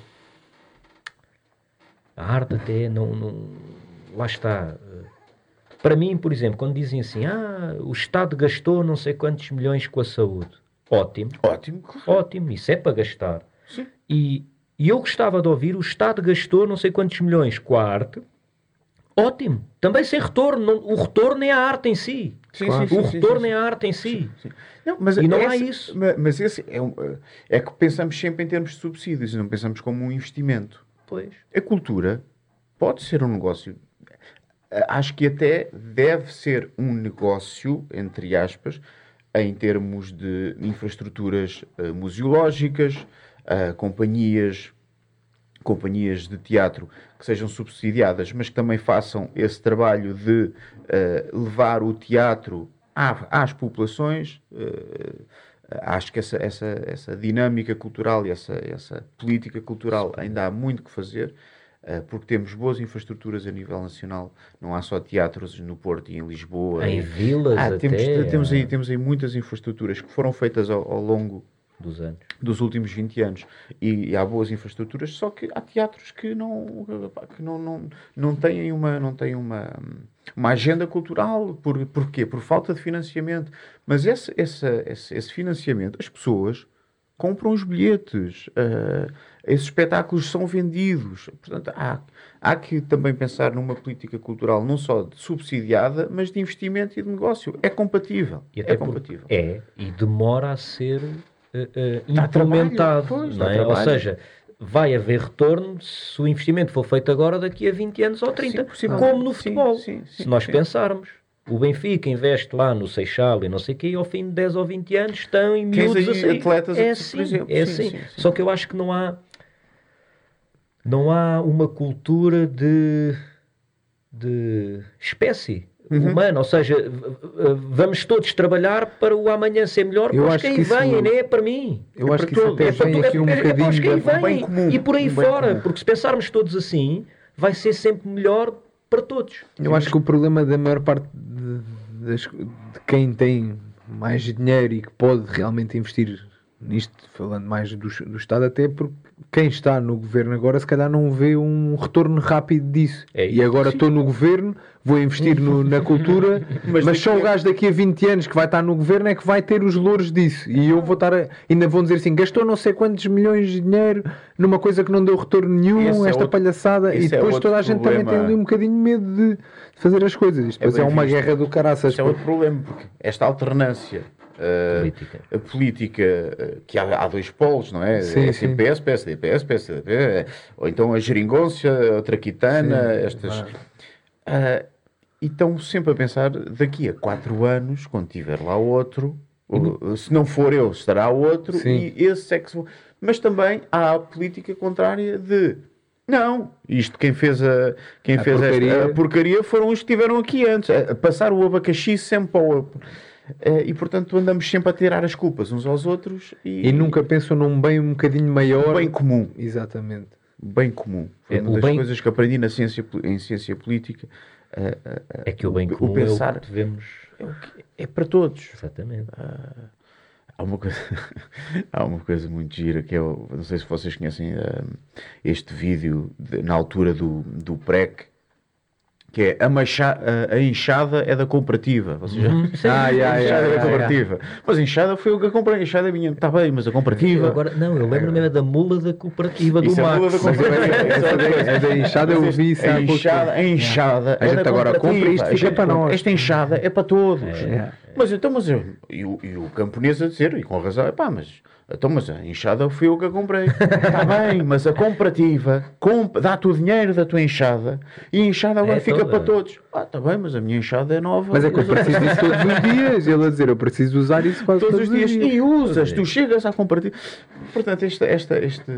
A arte até não, não... Lá está... Para mim, por exemplo, quando dizem assim, ah, o Estado gastou não sei quantos milhões com a saúde. Ótimo. Ótimo. Ótimo. Isso é para gastar. Sim. E, e eu gostava de ouvir, o Estado gastou não sei quantos milhões com a arte. Ótimo. Também sem retorno. Não, o retorno é a arte em si. Sim, claro. sim, o sim, retorno é a arte em si. Não, mas e não esse, há isso. Mas esse é, um, é que pensamos sempre em termos de subsídios e não pensamos como um investimento. Pois. A cultura pode ser um negócio. Acho que até deve ser um negócio, entre aspas, em termos de infraestruturas uh, museológicas, uh, companhias, companhias de teatro que sejam subsidiadas, mas que também façam esse trabalho de uh, levar o teatro à, às populações. acho que essa, essa, essa dinâmica cultural e essa, essa política cultural ainda há muito que fazer. Eh, porque temos boas infraestruturas a nível nacional, não há só teatros no Porto e em Lisboa. Em vilas ah, temos, até, temos, aí, temos aí muitas infraestruturas que foram feitas ao, ao longo dos anos. dos últimos 20 anos. E, e, há boas infraestruturas só que há teatros que não que não, não, não têm uma não têm uma uma agenda cultural. Por porquê? Por falta de financiamento. Mas esse, esse, esse, esse financiamento as pessoas compram os bilhetes uh, esses espetáculos são vendidos. Portanto, há, há que também pensar numa política cultural não só subsidiada, mas de investimento e de negócio. É compatível. é compatível. É, e demora a ser uh, uh, implementado. Pois, não é? Ou seja, vai haver retorno se o investimento for feito agora daqui a 20 anos ou 30. possivelmente. como no Sim, futebol. sim, sim, se nós sim. pensarmos. O Benfica investe lá no Seixal e não sei o quê, e ao fim de 10 ou 20 anos estão em miúdos a aí sair. atletas é por assim, exemplo. é Sim, assim. sim, sim. Só que eu acho que não há não há uma cultura de, de espécie Uhum. humana, ou seja, vamos todos trabalhar para o amanhã ser melhor Eu para os acho que aí vêm, nem é para mim. Eu É acho para que isso até É para vem aqui um é- é para os que aí vêm e por aí um fora, comum. porque se pensarmos todos assim, vai ser sempre melhor para todos. Eu acho que o problema da maior parte de, das- de quem tem mais dinheiro e que pode realmente investir nisto, falando mais do, do Estado, até é porque quem está no governo agora, se calhar não vê um retorno rápido disso. É e agora estou no governo, vou investir no- na cultura, mas, Mas só o gajo daqui a 20 anos que vai estar no governo é que vai ter os louros disso. E eu vou estar, a- ainda vão dizer assim: gastou não sei quantos milhões de dinheiro numa coisa que não deu retorno nenhum, Esse é esta outro- palhaçada. E é depois outro toda a gente também tem problema. ali um bocadinho medo de fazer as coisas. Isto depois é, bem uma visto. guerra do caraças. Esse é outro problema, porque esta alternância Política. a política, uh, que há, há dois polos, não é? Sim, é sim. PS, PSD, PS, PSD, é, ou então a geringonça, a traquitana, Sim, estas. claro. E estão sempre a pensar, daqui a quatro anos, quando tiver lá outro, o- se não for eu, estará outro, Sim. e esse é que se... Mas também há a política contrária de... Não, isto quem fez a, quem A fez esta- porcaria. a porcaria foram os que estiveram aqui antes, a, a passar o abacaxi sempre para o... Eh, E portanto andamos sempre a tirar as culpas uns aos outros e, E nunca pensam num bem um bocadinho maior. bem comum, Exatamente. bem comum. Foi É, uma o das bem- coisas que aprendi na ciência, em ciência política. eh, eh, É que o bem o comum pensar- é o que devemos. é, o que- é para todos. Exatamente. Há uma coisa, há uma coisa muito gira que é, o- não sei se vocês conhecem este vídeo de- na altura do, do PREC, que é a, macha- a- a enxada é da cooperativa. Vocês já... Ah, a yeah, enxada yeah, é da yeah, cooperativa. Mas a enxada foi o que eu comprei. A enxada é minha. Está bem, mas a cooperativa. Agora, não, eu lembro mesmo é da mula da cooperativa do Isso é a mula Max. da cooperativa. É é da enxada, eu vi isso a enxada, a enxada A é gente da agora compra isto, A fica para nós. Esta enxada é para todos. É. Mas então, mas eu, e, o, e o camponês a dizer, e com razão, é pá, mas, então, mas a enxada foi eu que a comprei. Está bem, mas a comparativa comp, dá-te o dinheiro da tua enxada e a enxada agora É fica toda. para todos. Ah, está bem, mas a minha enxada é nova. Mas é que eu preciso disso todos os dias. Ele a dizer, eu preciso usar isso quase todos os dias. E usas, Todos tu chegas à comparativa. Portanto, esta, esta, este,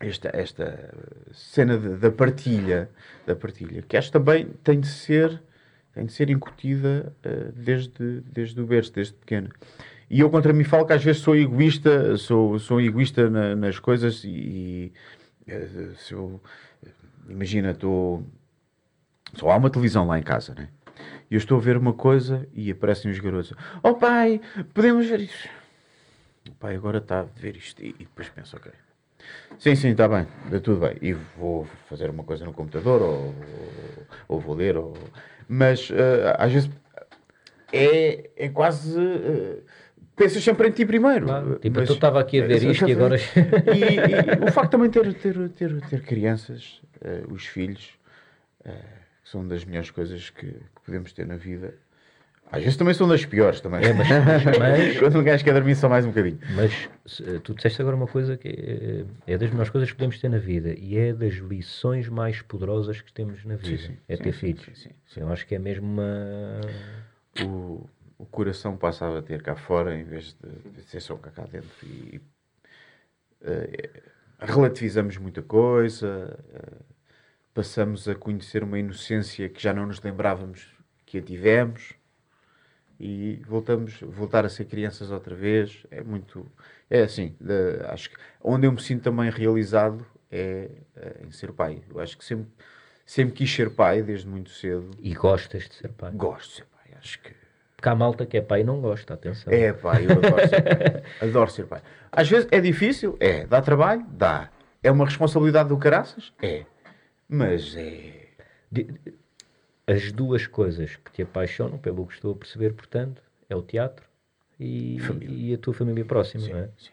esta, esta cena de- da partilha, da partilha, que acho também tem de ser, tem de ser incutida eh, desde, desde o berço, desde pequeno. E eu contra mim falo que às vezes sou egoísta, sou, sou egoísta na- nas coisas e, e, eh, se eu, imagina, estou só há uma televisão lá em casa, né? E eu estou a ver uma coisa e aparecem os garotos. Oh pai, podemos ver isso. O pai agora está a ver isto. E, e depois pensa, ok. Sim, sim, está bem, está tudo bem. E vou fazer uma coisa no computador, ou, ou, ou vou ler, ou... mas eh, às vezes é, é quase. eh, pensas sempre em ti primeiro. Claro, tipo, Mas- eu estava aqui a ver isto e agora. e, e o facto também ter, ter, ter, ter crianças, eh, os filhos, eh, que são das melhores coisas que, que podemos ter na vida. Às vezes também são das piores também. É, mas- mas- Quando um gajo quer dormir só mais um bocadinho. Mas eh, tu disseste agora uma coisa que é, é das melhores coisas que podemos ter na vida e é das lições mais poderosas que temos na vida. sim, é sim, ter sim, filhos. sim, sim, Eu acho que é mesmo uma. O, o coração passa a bater cá fora em vez de, ser só cá, cá dentro. E eh, relativizamos muita coisa, eh, passamos a conhecer uma inocência que já não nos lembrávamos que a tivemos e voltamos voltar a ser crianças outra vez é muito é assim de- acho que onde eu me sinto também realizado é, eh, em ser pai. Eu acho que sempre sempre quis ser pai desde muito cedo. E gostas de ser pai. gosto de ser pai acho que Porque há malta que é pai e não gosta, atenção. é pai eu adoro ser pai. Adoro ser pai. Às vezes é difícil? É. Dá trabalho? Dá. É uma responsabilidade do caraças? É. Mas é De- As duas coisas que te apaixonam, pelo que estou a perceber, portanto, é o teatro e, e a tua família próxima, não é? sim,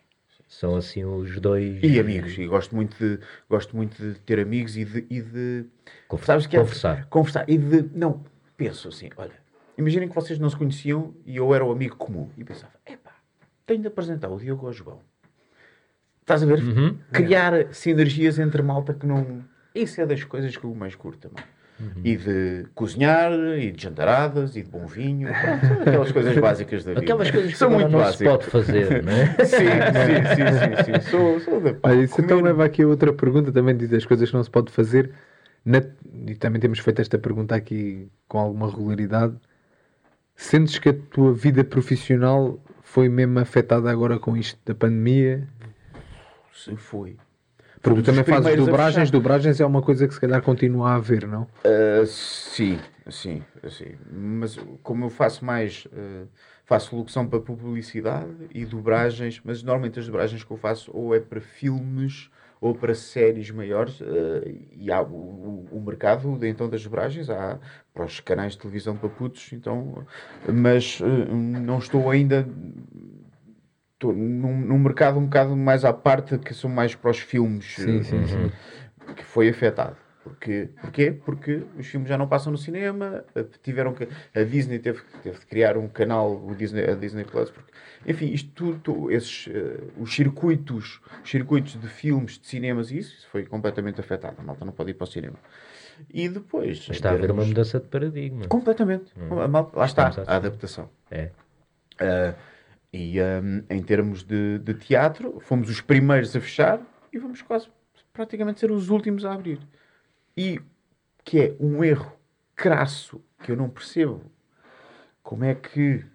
São assim os dois. E amigos, e gosto muito de, gosto muito de ter amigos e de, e de Conver- sabes que é- conversar. conversar e de, não, penso assim, olha, imaginem que vocês não se conheciam e eu era o amigo comum e pensava, epá, tenho de apresentar o Diogo ao João. Estás a ver? Uhum. Criar sinergias entre malta que não. Isso é das coisas que eu mais curto também. Uhum. E de cozinhar, e de jantaradas, e de bom vinho. Pronto, aquelas coisas básicas da vida. Aquelas coisas que São muito não se básicas. pode fazer, não é? Sim, sim, sim, sim, sim. Sou, sou da pá, Olha, isso então comer- leva aqui a outra pergunta, também diz as coisas que não se pode fazer. Na- E também temos feito esta pergunta aqui com alguma regularidade. Sentes que a tua vida profissional foi mesmo afetada agora com isto da pandemia? Se foi. Porque também fazes dobragens, dobragens é uma coisa que se calhar continua a haver, não? Uh, sim, sim, sim. Mas como eu faço mais, uh, faço locução para publicidade e dobragens, mas normalmente as dobragens que eu faço ou é para filmes ou para séries maiores uh, e há o, o- o mercado então das dobragens, há para os canais de televisão para putos, então, mas uh, não estou ainda estou num, num mercado um bocado mais à parte que são mais para os filmes Sim, sim, uh, sim. que foi afetado. Porque, porquê? Porque os filmes já não passam no cinema, eh, tiveram que, a Disney teve, que- teve de criar um canal, o Disney, a Disney Plus, porque, enfim, isto tudo, tu- esses, eh, os circuitos, os circuitos de filmes, de cinemas e isso, isso foi completamente afetado. A malta não pode ir para o cinema. E depois... Mas está a haver uma mudança de paradigma. Completamente. A malta- lá está, a adaptação. É. Ah, e um, em termos de, de teatro, fomos os primeiros a fechar e vamos quase praticamente ser os últimos a abrir. E que é um erro crasso que eu não percebo. Como é que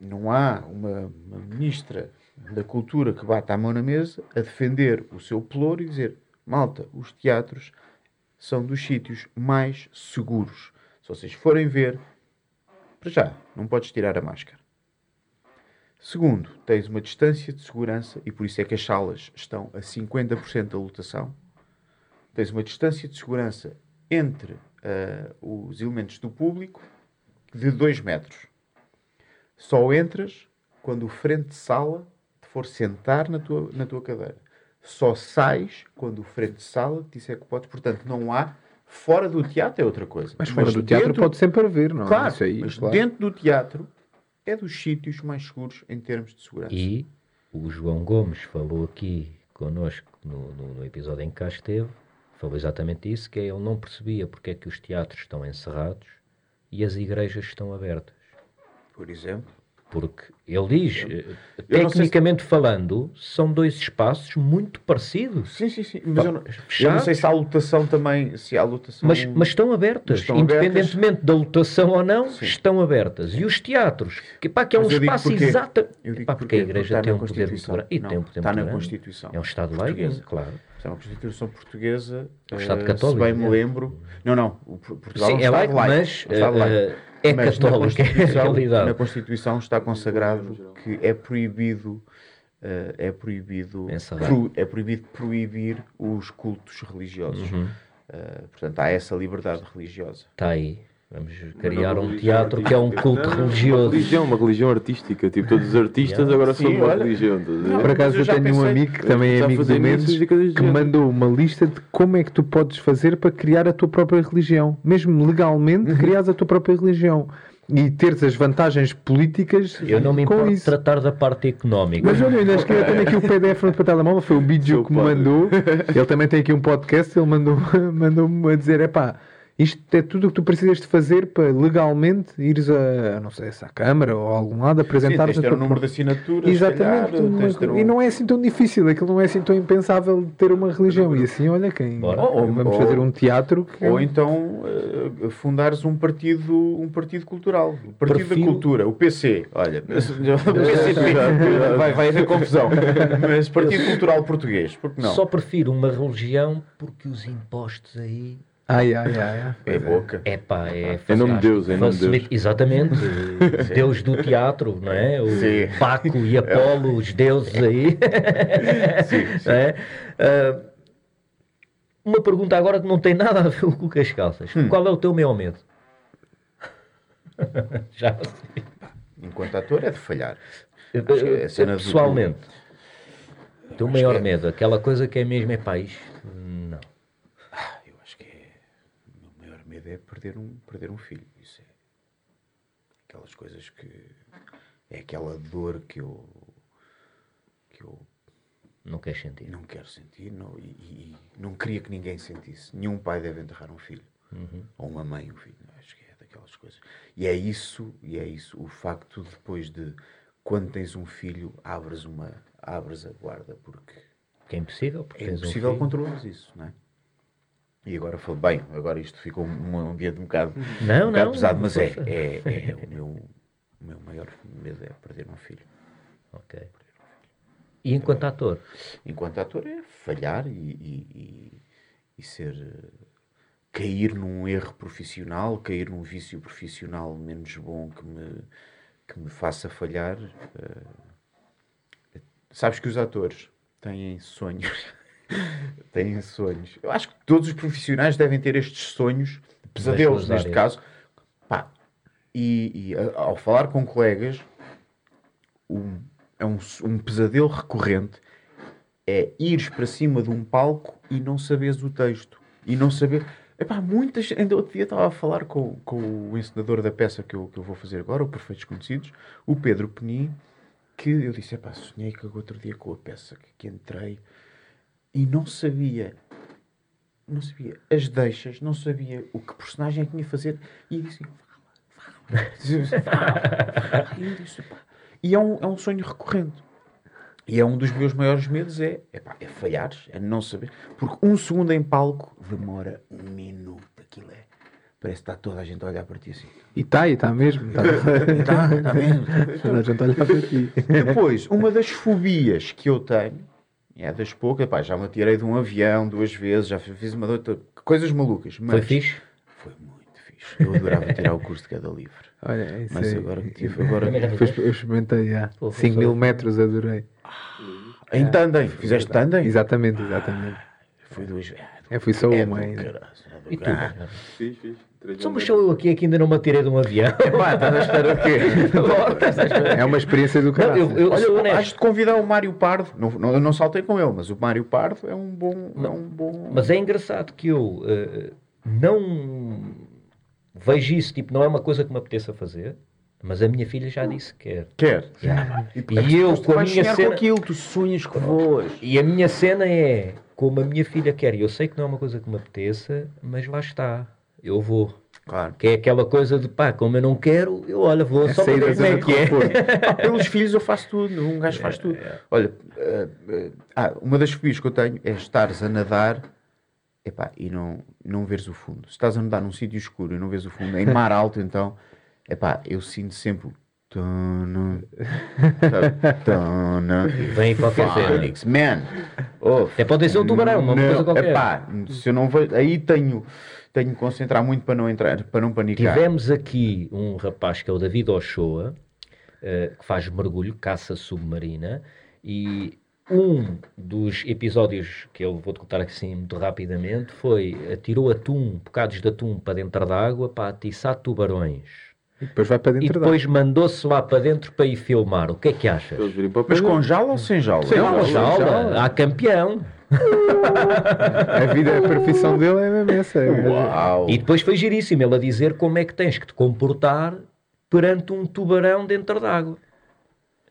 não há uma, uma ministra da cultura que bata a mão na mesa a defender o seu pelouro e dizer malta, os teatros são dos sítios mais seguros. Se vocês forem ver, para já, não podes tirar a máscara. Segundo, tens uma distância de segurança e por isso é que as salas estão a 50% da lotação. Tens uma distância de segurança entre ah, os elementos do público de 2 metros. Só entras quando o frente de sala te for sentar na tua, na tua cadeira. Só sais quando o frente de sala te disser que podes. Portanto, não há. Fora do teatro é outra coisa. Mas fora do teatro dentro- pode sempre haver, não é? Claro, Isso aí, mas claro. dentro do teatro é dos sítios mais seguros em termos de segurança. E o João Gomes falou aqui connosco no, no, no episódio em que cá esteve, falou exatamente isso, que é ele não percebia porque é que os teatros estão encerrados e as igrejas estão abertas. Por exemplo. Porque ele diz, eh, Eu não sei se- tecnicamente falando, são dois espaços muito parecidos. Sim, sim, sim. Mas eu não, eu não sei se há lotação também. Se há lotação. Mas, mas estão abertas, Mas estão independentemente da lotação ou não, Sim. estão abertas. E os teatros, que, pá, que é um Mas digo espaço exato. Porque porquê? a igreja Porque tem um poder muito grande. E Não, tem um poder está na. Constituição. É um Estado laico, claro. É uma Constituição portuguesa. O Estado eh, católico, Se bem me é. lembro. Não, não. Portugal Sim, é um é Estado laico, mas, é eh, é Mas na católico, é a Constituição- realidade. Na Constituição está consagrado que é proibido. eh, é proibido Encerrar. pro- é proibido proibir os cultos religiosos Uhum. Eh, portanto há essa liberdade religiosa Está aí. Vamos criar um teatro que é um culto Não, Uma religioso. religião, uma religião artística. Tipo, todos os artistas agora Sim, são de uma olha. religião. Não, Por acaso eu tenho um amigo que também é amigo do Mendes que mandou uma lista de como é que tu podes fazer para criar a tua própria religião. Mesmo legalmente, Uhum. criares a tua própria religião. E teres as vantagens políticas Eu não me com importo de isso. tratar da parte económica. Mas olha, ainda eu tenho aqui o PDF no telemóvel, foi o vídeo que me mandou. Ele também tem aqui um podcast, ele mandou- mandou-me a dizer, epá, isto é tudo o que tu precisas de fazer para legalmente ires a, não sei se à Câmara ou a algum lado, Sim, apresentar tens de ter o número de assinaturas Exatamente, calhar, uma- tens de um- e não é assim tão difícil, aquilo não é assim tão impensável ter uma religião. E assim, olha, quem Bora. Ou- vamos ou- fazer um teatro que Ou então eh, fundares um partido, um partido cultural. O Partido Prefiro- da Cultura, o PC. Olha, o PCP, vai, vai haver confusão. Mas Partido Cultural Português, porque não? Só prefiro uma religião porque os impostos aí. Ai, ai, ai. É boca. É pá, é Em nome de. Deus, em nome de Deus. Exatamente. Deus do teatro, não é? O Sim. Baco e Apolo, os deuses aí. sim. É? Ah, uma pergunta agora que não tem nada a ver com o as calças. Hum. Qual é o teu maior medo? Já sei. Enquanto ator é de falhar. Que é cena do- Pessoalmente, o teu maior é- medo, aquela coisa que é mesmo é país. Não. Ah, eu acho que é. O meu maior medo é perder um, perder um filho. Isso é. Aquelas coisas que. É aquela dor que eu. que eu Não queres sentir. Não quero sentir não, e, e não queria que ninguém sentisse. Nenhum pai deve enterrar um filho. Ou uma mãe um filho. Acho que é daquelas coisas. E é isso, e é isso. O facto depois de, quando tens um filho, abres, uma, abres a guarda, porque Que é impossível, porque é um impossível filho. controlar isso, não é? E agora foi bem, agora isto ficou um ambiente um bocado, Não, um bocado não, pesado, mas é, força. é, é o, meu, o meu maior medo é perder um filho. Ok. E enquanto ator? Enquanto ator é falhar e, e, e- ser cair num erro profissional, cair num vício profissional menos bom que me, que me faça falhar. eh, sabes que os atores têm sonhos. têm sonhos. Eu acho que todos os profissionais devem ter estes sonhos, pesadelos neste caso. Pá, e, e, ao falar com colegas, um, é um, um pesadelo recorrente é ires para cima de um palco e não saberes o texto. E não saber. Epá, muitas. Ainda outro dia estava a falar com, com o encenador da peça que eu, que eu vou fazer agora, o Perfeitos Conhecidos, o Pedro Penin, que eu disse: epá, sonhei que outro dia com a peça que, que entrei e não sabia. Não sabia as deixas, não sabia o que personagem é que tinha fazer. E disse: fala, fala. fala. E. E é um, é um sonho recorrente. E é um dos meus maiores medos é, epá, é falhares, é não saber. Porque um segundo em palco demora um minuto. Aquilo é. Parece que está toda a gente a olhar para ti assim. E está, e está mesmo. Está Está, está mesmo. Toda a gente a olhar para ti. Depois, uma das fobias que eu tenho, é das poucas, epá, já me atirei de um avião duas vezes, já fiz uma outra, coisas malucas. Mas Foi fixe? Foi muito fixe. Eu adorava tirar o curso de queda livre. Olha, isso Mas é- agora que tive, agora. Eu experimentei já. Pô, 5 foi mil metros, adorei. Em tandem, fizeste tandem? Exatamente, exatamente. Foi duas vezes. Eu fui só É uma do é do E tu? caralho. Bernardo? Só eu aqui que ainda não me atirei de um avião. Pá, estás à espera o quê? É uma experiência do Não, caralho. eu, eu Olha, eu honesto. acho de convidar o Mário Pardo. Não, não, eu não saltei com ele, mas o Mário Pardo é um bom. É um bom... Mas é engraçado que eu eh, não vejo isso, tipo, não é uma coisa que me apeteça fazer, mas a minha filha já disse que quer. Quer. E eu, tu com a minha cena- com aquilo, tu sonhas que voas. E a minha cena é como a minha filha quer. E eu sei que não é uma coisa que me apeteça, mas lá está. Eu vou. Claro. Que é aquela coisa de pá, como eu não quero, eu olha, vou É só para ver como é que é. Pá, pelos filhos eu faço tudo, um gajo faz tudo. Olha, eh, eh, ah, uma das fobias que eu tenho é estares a nadar epá, e não, não veres o fundo. Se estás a nadar num sítio escuro e não vês o fundo, em mar alto, então, epá, eu sinto sempre sabe? Tana, Vem qualquer. Phoenix, man. Oh, Até pode ser um tubarão, uma coisa qualquer. Epá, se eu não vejo, aí tenho, tenho que concentrar muito para não entrar, para não panicar. Tivemos aqui um rapaz que é o David Ochoa, eh, que faz mergulho, caça submarina, e um dos episódios que eu vou-te contar assim muito rapidamente foi atirou atum, bocados de atum para dentro da água para atiçar tubarões. E depois vai para E dentro depois mandou-se lá para dentro para ir filmar. O que é que achas? Mas com jaula ou sem jaula? Sem jaula, jaula. há campeão. A vida, a profissão dele é mesmo essa. Uau! E depois foi giríssimo ele a dizer como é que tens que te comportar perante um tubarão dentro d'água.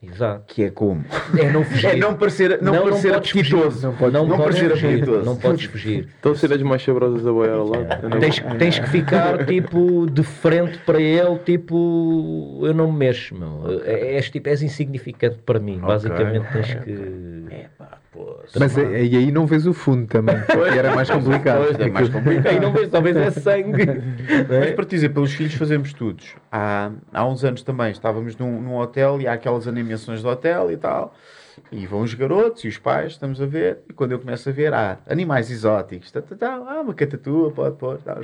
Exato. Que é como? É não fugir. É não parecer, não parecer podes apetitoso. fugir. Não, pode, não, não podes parecer fugir. apetitoso. Não podes fugir. Estão a ser as mais sabrosas a boiar ao lado. Não- Tens, tens que ficar tipo de frente para ele, tipo eu não me mexo, meu. É- És tipo, és insignificante para mim. Basicamente tens que. É pá. Mas é- e aí não vês o fundo também. E era mais complicado. Pois, é mais complicado. Aí não vês, talvez é sangue. Mas para te dizer, pelos filhos fazemos estudos. Há, há uns anos também estávamos num, num hotel e há aquelas animações do hotel e tal. E vão os garotos e os pais, estamos a ver. E quando eu começo a ver, há animais exóticos. Tá, tá, tá, ah, uma catatua, pode pôr. Tá,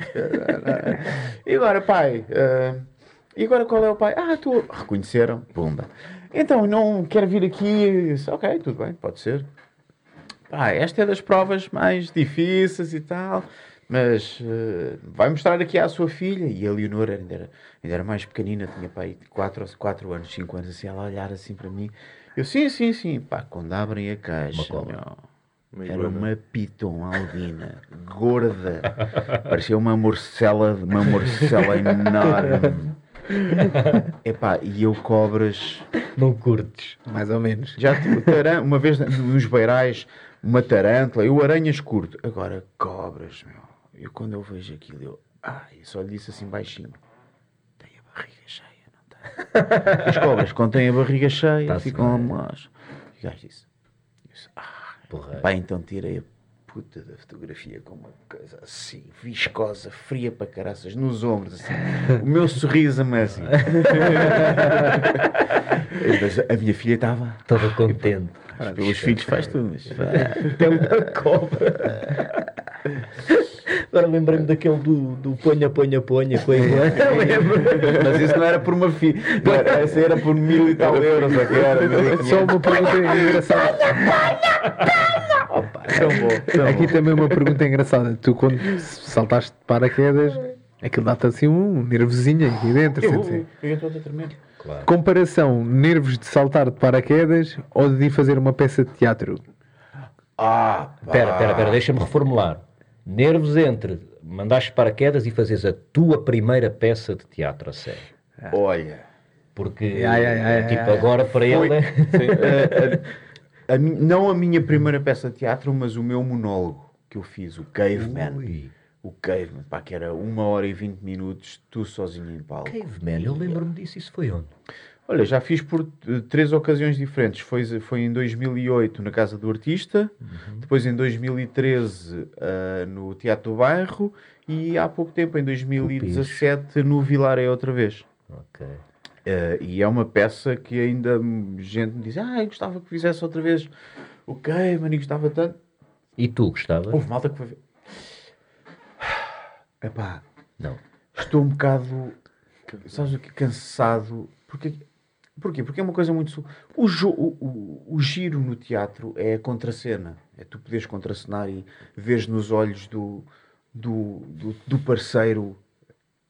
e agora, pai? ah, e agora qual é o pai? Ah, tu. Reconheceram? Pumba. Então, não quero vir aqui. Disse, ok, tudo bem, pode ser. Pá, esta é das provas mais difíceis e tal, mas eh, vai mostrar aqui à sua filha. E a Leonor ainda era, ainda era mais pequenina, tinha pai 4 quatro anos, 5 anos, assim, ela a olhar assim para mim. Eu, sim, sim, sim. Pá, quando abrem a caixa, Uma era iguana. uma piton albina, gorda, parecia uma morcela, uma morcela enorme. Epá, e eu cobras Não curtes. Mais ou menos. Já taran- uma vez nos beirais, uma tarântula, eu aranhas curto. Agora, cobras, meu. Eu quando eu vejo aquilo, eu. Ai, só lhe disse assim baixinho. Tem a barriga cheia, não tem? As cobras, quando têm a barriga cheia, Tá-se ficam más. E o gajo disse. disse, ah, Porra. pá, então tirei a puta da fotografia com uma coisa assim, viscosa, fria para caraças, nos ombros, assim. O meu sorriso a assim. A minha filha estava. Toda contente. Mas pelos filhos faz tudo, mas. Tem uma cobra. Agora lembrei-me daquele do, do ponha, ponha, ponha com a irmã. Mas isso não era por uma filha. Essa era por mil e tal euros. Só uma pergunta engraçada. Tão bom. tão Aqui bom. também uma pergunta engraçada. Tu quando saltaste de paraquedas, aquilo dá-te assim um nervosinho aqui dentro. sente-se. Eu fiquei todo a tremer. Claro. Comparação, nervos de saltar de paraquedas ou de ir fazer uma peça de teatro? Ah, Espera, espera, espera, deixa-me reformular. Nervos entre mandaste paraquedas e fazes a tua primeira peça de teatro a sério. olha. Porque, Ai, ai, ai, tipo, ai. agora para Foi- ele... é- a- a- a mi- não a minha primeira peça de teatro, mas o meu monólogo que eu fiz, o Caveman. Ui. O Caveman, pá, que era uma hora e vinte minutos, tu sozinho em palco. Caveman, eu lembro-me disso, isso foi onde? Olha, já fiz por eh, três ocasiões diferentes. Foi, foi em 2008 na Casa do Artista, depois em 2013 ah, no Teatro do Bairro e há pouco tempo, em 2017, no Vilaré outra vez. Ok. Eh, e é uma peça que ainda gente me diz: Ah, eu gostava que fizesse outra vez o Caveman e gostava tanto. E tu gostavas? Houve malta que foi ver. Epá, Não. estou um bocado, sabes o que, cansado. Porque, porquê? Porque é uma coisa muito... O, jo- o, o, o giro no teatro é a contracena. É tu poderes contracenar e veres nos olhos do, do, do, do parceiro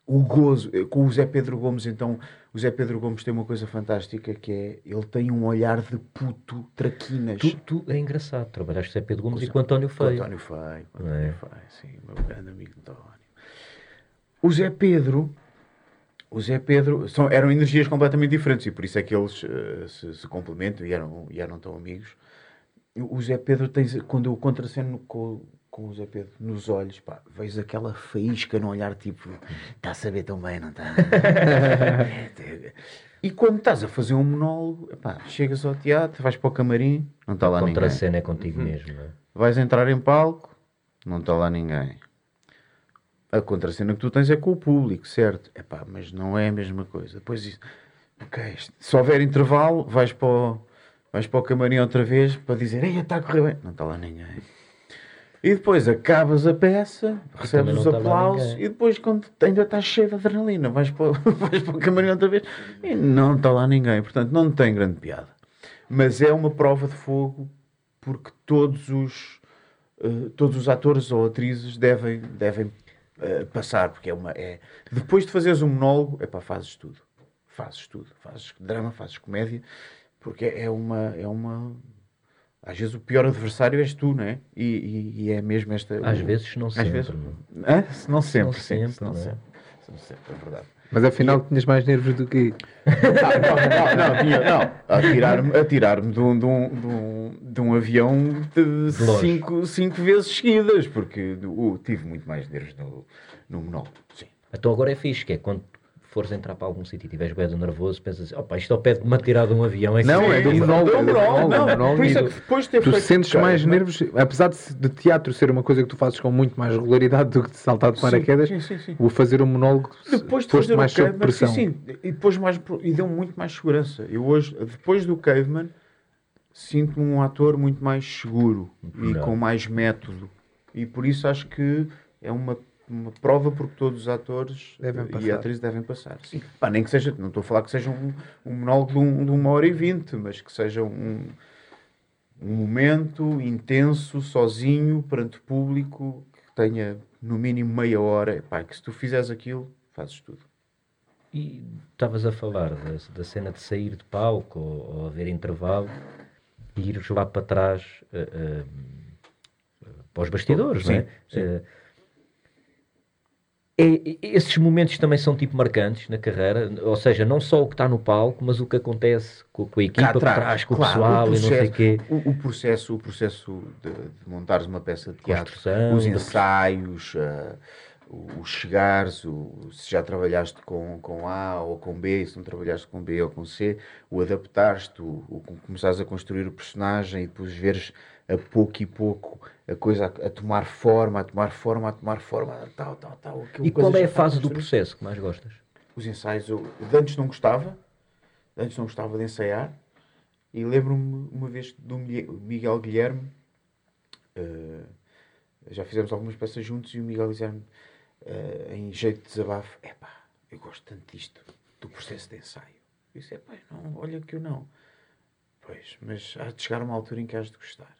o gozo. Com o Zé Pedro Gomes, então, o Zé Pedro Gomes tem uma coisa fantástica que é, ele tem um olhar de puto traquinas. Tu, tu é engraçado, trabalhaste com o Zé Pedro Gomes e com o António Com o Feio. António Feio. com o Não é? António Feio, sim, meu grande amigo António. O Zé Pedro, o Zé Pedro, são, eram energias completamente diferentes e por isso é que eles eh, se, se complementam e eram, e eram tão amigos. O Zé Pedro tem, quando eu contraceno com, com o Zé Pedro nos olhos, pá, vejo aquela faísca no olhar, tipo, está a saber tão bem, não está? e quando estás a fazer um monólogo, epá, chegas ao teatro, vais para o camarim, não está lá Contra a ninguém. cena é contigo mesmo, não é? Vais entrar em palco, não está lá ninguém. A contracena que tu tens é com o público, certo? Epá, mas não é a mesma coisa. Depois, isso- ok, se houver intervalo, vais para o, vais para o camarim outra vez para dizer, ei, está a correr bem. Não está lá ninguém. E depois acabas a peça, recebes os aplausos e depois, quando ainda estás cheio de adrenalina, vais para, o- vais para o camarim outra vez e não está lá ninguém. Portanto, não tem grande piada. Mas é uma prova de fogo porque todos os, eh, todos os atores ou atrizes devem, devem eh, passar, porque é uma. É... Depois de fazeres um monólogo, é pá, fazes tudo. Fazes tudo. Fazes drama, fazes comédia, porque é uma. É uma... Às vezes o pior adversário és tu, não é? E, e- e é mesmo esta. Às o- vezes, não às sempre. vezes- não. Hã? Se não sempre, sim, sempre, se não não é? sempre. Se não sempre, é verdade. Mas afinal tinhas mais nervos do que. Não, não, não, tinha, não. A tirar-me a tirar-me de, um, de, um, de, um, de um avião de cinco, cinco vezes seguidas, porque uh, tive muito mais nervos no, no monólogo. Sim. Então agora é fixe, que é quando fores entrar para algum sítio e estiveres bem nervoso, pensas assim, opa, isto ao pé de me atirar de um avião. É que Não, é do é do é depois de ter Tu feito sentes mais Caveman- nervos, apesar de, de teatro ser uma coisa que tu fazes com muito mais regularidade do que de saltar de paraquedas, o fazer um monólogo Depois de fazer mais o sob Caveman, sim, pressão. sim, e depois mais e deu muito mais segurança. Eu hoje, depois do Caveman, sinto-me um ator muito mais seguro e com mais método. E por isso acho que é uma, uma prova porque todos os atores Devem e atrizes devem passar. Sim. Pá, nem que seja, não estou a falar que seja um, um monólogo de, um- de uma hora e vinte, mas que seja um, um momento intenso, sozinho, perante o público, que tenha no mínimo meia hora. Pá, que se tu fizeres aquilo, fazes tudo. E estavas a falar da, da cena de sair de palco ou, ou haver intervalo e ires lá para trás eh, eh, para os bastidores, Sim, não é? sim. Eh, é- esses momentos também são tipo marcantes na carreira, ou seja, não só o que está no palco, mas o que acontece com, com a equipa por trás, com o claro, pessoal o e não sei o quê. O, o processo, o processo de, de montares uma peça de teatro, os ensaios, ah, o, o chegares, o, se já trabalhaste com, com A ou com B, se não trabalhaste com B ou com C, o adaptares-te, o, o começares a construir o personagem e depois veres a pouco e pouco a coisa a, a tomar forma, a tomar forma, a tomar forma, tal, tal, tal. aquilo, E qual é a estão fase do processo que mais gostas? Os ensaios, eu de antes não gostava, de antes não gostava de ensaiar, e lembro-me uma vez do Miguel- Guilherme, eh, já fizemos algumas peças juntos, e o Miguel Guilherme, eh, em jeito de desabafo, epá, eu gosto tanto disto, do processo de ensaio. Eu disse, epá, não, olha que eu não. Pois, mas há de chegar uma altura em que has de gostar.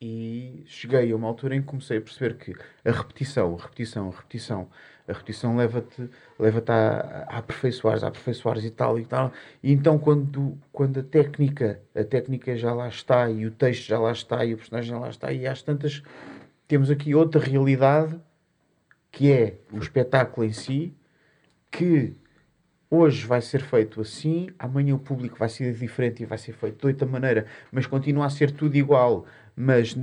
E cheguei a uma altura em que comecei a perceber que a repetição, a repetição, a repetição, a repetição leva-te leva a, a aperfeiçoares, a aperfeiçoares e tal e tal. E então quando, quando a técnica, a técnica já lá está e o texto já lá está e o personagem já lá está e às tantas temos aqui outra realidade que é o espetáculo em si, que hoje vai ser feito assim, amanhã o público vai ser diferente e vai ser feito de outra maneira, mas continua a ser tudo igual. Mas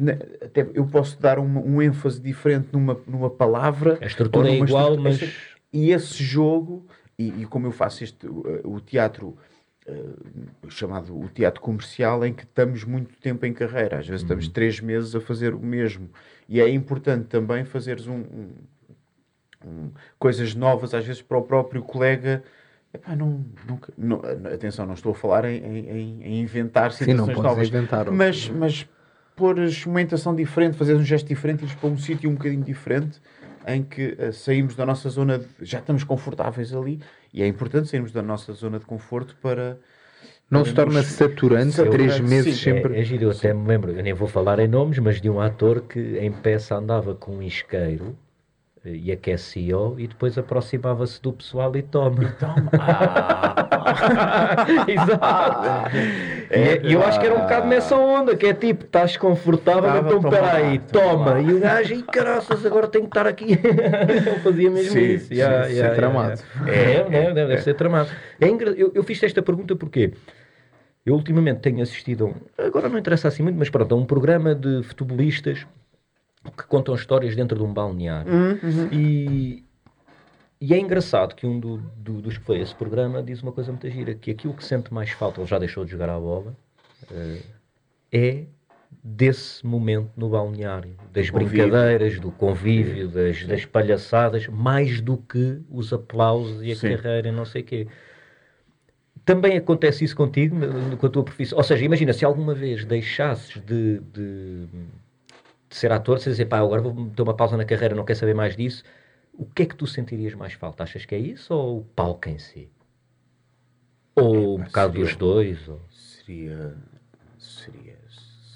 até eu posso dar uma- um ênfase diferente numa, numa palavra. A estrutura é igual, estrutura- mas- E esse jogo, e, e como eu faço este, o, o teatro eh, chamado o teatro comercial, em que estamos muito tempo em carreira, às vezes estamos três meses a fazer o mesmo. E é importante também fazeres um- um, um, coisas novas, às vezes para o próprio colega. Epá, não, nunca, não- atenção, não estou a falar em, em- em- inventar Sim, não situações podes novas, inventar. mas, mas pôres uma intenção diferente, fazeres um gesto diferente, ires para um sítio um bocadinho diferente, em que eh, saímos da nossa zona, de, já estamos confortáveis ali, e é importante sairmos da nossa zona de conforto para. Não se torna saturante Saturante, três meses sim, sempre. É, é giro, eu até me lembro, eu nem vou falar em nomes, mas de um ator que em peça andava com um isqueiro e aquecia-o e depois aproximava-se do pessoal e toma. Toma. Ah, Exato. E, e eu acho que era um bocado nessa onda, que é tipo, estás confortável, Tava, então peraí, toma toma. E o gajo, e caraças, agora tenho que estar aqui. Ele fazia mesmo Sim, isso. sim, Yeah, é yeah, tramado. yeah. É, né? deve, deve ser tramado. É engra- eu, eu fiz esta pergunta porque eu ultimamente tenho assistido, a um, agora não interessa assim muito, mas pronto, a um programa de futebolistas que contam histórias dentro de um balneário. E, e é engraçado que um do- do- dos que foi a esse programa diz uma coisa muito gira, que aquilo que sente mais falta, ele já deixou de jogar a bola, eh, é desse momento no balneário, das brincadeiras, do convívio, das, das palhaçadas, mais do que os aplausos e a Sim. carreira e não sei o quê. Também acontece isso contigo, com a tua profissão? Ou seja, imagina, se alguma vez deixasses de, de, de ser ator, se dizer, pá, agora vou meter uma pausa na carreira, não quero saber mais disso, o que é que tu sentirias mais falta? Achas que é isso ou o palco em si? Ou um Epá, bocado seria- dos dois? Ou... seria, seria,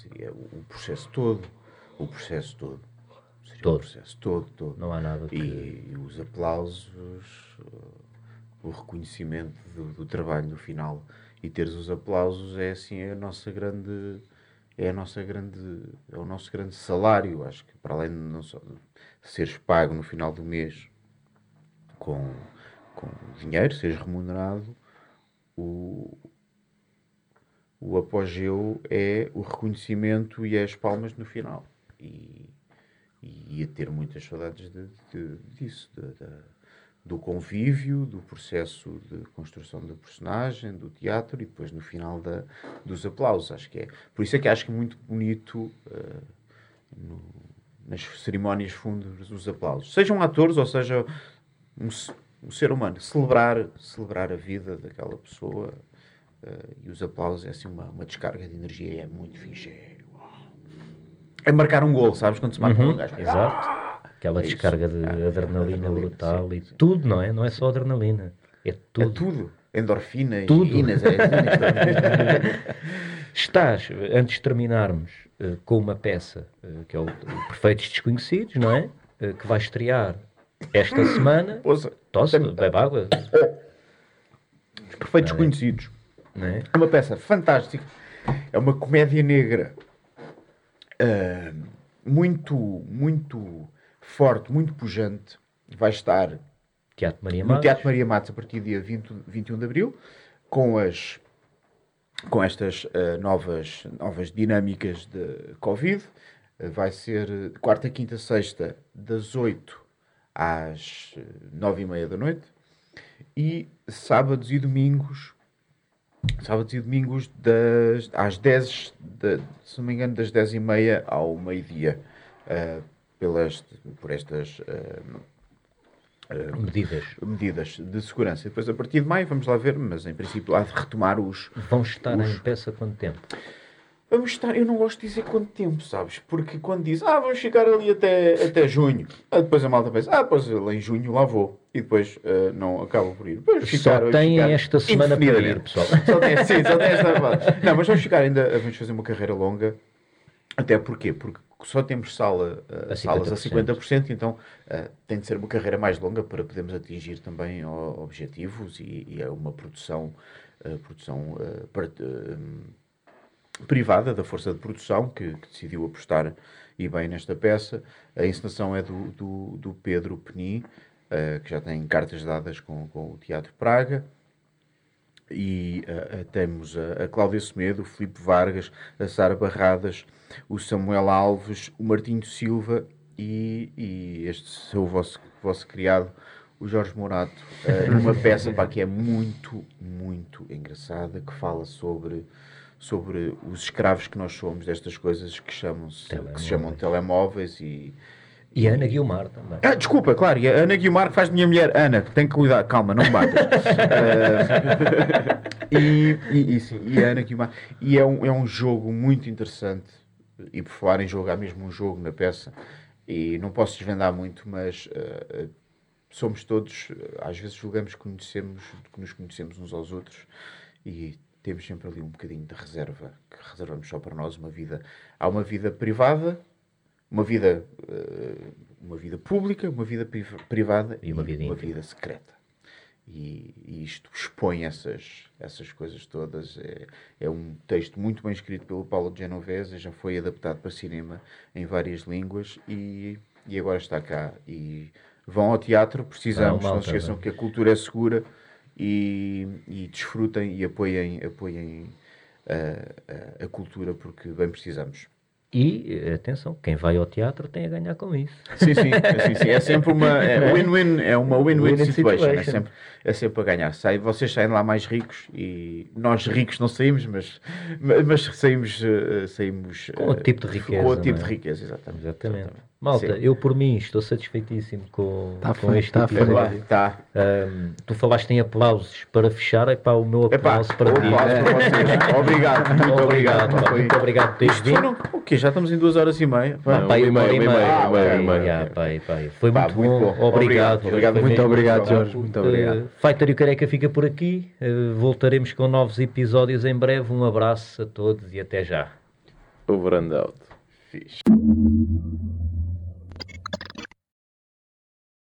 seria o processo todo. O processo todo. Seria Todo. O processo todo, todo. Não há nada que... E os aplausos, o reconhecimento do, do trabalho no final e teres os aplausos é assim a nossa grande é a nossa grande é o nosso grande salário acho que para além de não só seres pago no final do mês com, com dinheiro seres remunerado o o apogeu é o reconhecimento e as palmas no final. E e ia ter muitas saudades de, de- disso, da- do convívio, do processo de construção do personagem, do teatro e depois no final da, dos aplausos. Acho que é. Por isso é que acho que é muito bonito eh, no- nas cerimónias fúnebres os aplausos. Sejam atores ou seja um, um ser humano. Celebrar, celebrar a vida daquela pessoa eh, e os aplausos é assim uma, uma descarga de energia e é muito fixe. É. É marcar um gol, sabes? Quando se marca um gol, um gajo- Exato. Aquela É descarga de Ah, adrenalina adrenalina, brutal sim, e sim. tudo, não é? Não é só adrenalina. É É tudo. tudo. Endorfinas, Tudo. irinas, é, Estás, antes de terminarmos, eh, com uma peça eh, que é o, o Perfeitos Desconhecidos, não é? Eh, que vai estrear esta semana. Ouça, Tosse, bebe água, Os Perfeitos Conhecidos. não é? É uma peça fantástica. É uma comédia negra muito, muito forte, muito pujante. vai estar Teatro Maria no Matos. Teatro Maria Matos a partir do dia 20, 21 de Abril, com, as, com estas eh, novas, novas dinâmicas de Covid. Eh, vai ser eh, quarta, quinta, sexta, das 8 às 9 e meia da noite. E sábados e domingos, sábados e domingos das, às 10, de, se não me engano, das 10 e meia ao meio-dia. Eh, pelas, por estas eh, Medidas. medidas de segurança. Depois, a partir de maio, vamos lá ver, mas em princípio há de retomar os. Vão estar Os- em peça quanto tempo? Vamos estar, eu não gosto de dizer quanto tempo, sabes? Porque quando diz, ah, vamos ficar ali até, até junho, ah, depois a malta pensa, ah, pois lá em junho lá vou, e depois ah, não acaba por ir. Vamos Só vamos têm ficar esta semana para ir, pessoal. Só tem, sim, só tem esta. Não, mas vamos ficar ainda, vamos fazer uma carreira longa. Até porquê? Porque só temos sala, uh, A salas a 50%. 50%, então uh, tem de ser uma carreira mais longa para podermos atingir também o- objetivos e, e é uma produção, uh, produção privada da força de produção que, que decidiu apostar e bem nesta peça. A encenação é do, do, do Pedro Peni, que já tem cartas dadas com, com o Teatro Praga e uh, temos a, a Cláudia Semedo, o Filipe Vargas, a Sara Barradas, o Samuel Alves, o Martinho Silva e, e este seu vosso, vosso criado, o Jorge Morato, uh, numa peça pá, que é muito, muito engraçada, que fala sobre, sobre os escravos que nós somos destas coisas que, chamam-se, que se chamam telemóveis e, E a Ana Guilmar também. ah, desculpa, claro, e a Ana Guilmar que faz de minha mulher. Ana, tem que cuidar, calma, não me batas. Ah, e, e, e, sim, e a Ana Guilmar. E é um, é um jogo muito interessante. E por falar em jogo, há mesmo um jogo na peça. E não posso desvendar muito, mas ah, somos todos, às vezes julgamos que, conhecemos, que nos conhecemos uns aos outros. E temos sempre ali um bocadinho de reserva, que reservamos só para nós uma vida. Há uma vida privada, uma vida, eh, uma vida pública, uma vida priv- privada E uma vida uma vida secreta. E, e isto expõe essas, essas coisas todas. É, é um texto muito bem escrito pelo Paulo Genovese, já foi adaptado para cinema em várias línguas e, e agora está cá. E vão ao teatro, precisamos, não malta, se esqueçam que a cultura é segura e, e desfrutem e apoiem, apoiem a, a- a cultura porque bem precisamos. E, eh, atenção, quem vai ao teatro tem a ganhar com isso. Sim, sim, sim, sim. É sempre uma é win-win, é uma win-win Win-win situation. É situation. sempre, é sempre a ganhar. Sai, vocês saem lá mais ricos e nós ricos não saímos, mas, mas saímos, eh, saímos Com outro eh, tipo de riqueza, Com outro tipo é? de riqueza, exatamente. Exatamente. Malta, Sim. eu por mim estou satisfeitíssimo com, Tá com feito, este tá feito. episódio. Tá. Ahm, tu falaste em aplausos para fechar, é para o meu Epá, aplauso para um ti. aplauso para vocês. Obrigado, muito obrigado. pá, muito obrigado por teres vindo. o quê? Já estamos em duas horas e meia. Pá, Ah, pá, uma e hora meia, e Ah, pá, pá, Foi Pá, muito, bom. bom. Obrigado. Muito obrigado. Jorge. Muito obrigado. Uh, Fighter e o Careca fica por aqui. Uh, voltaremos com novos episódios em breve. Um abraço a todos e até já. Over and out. Fixe.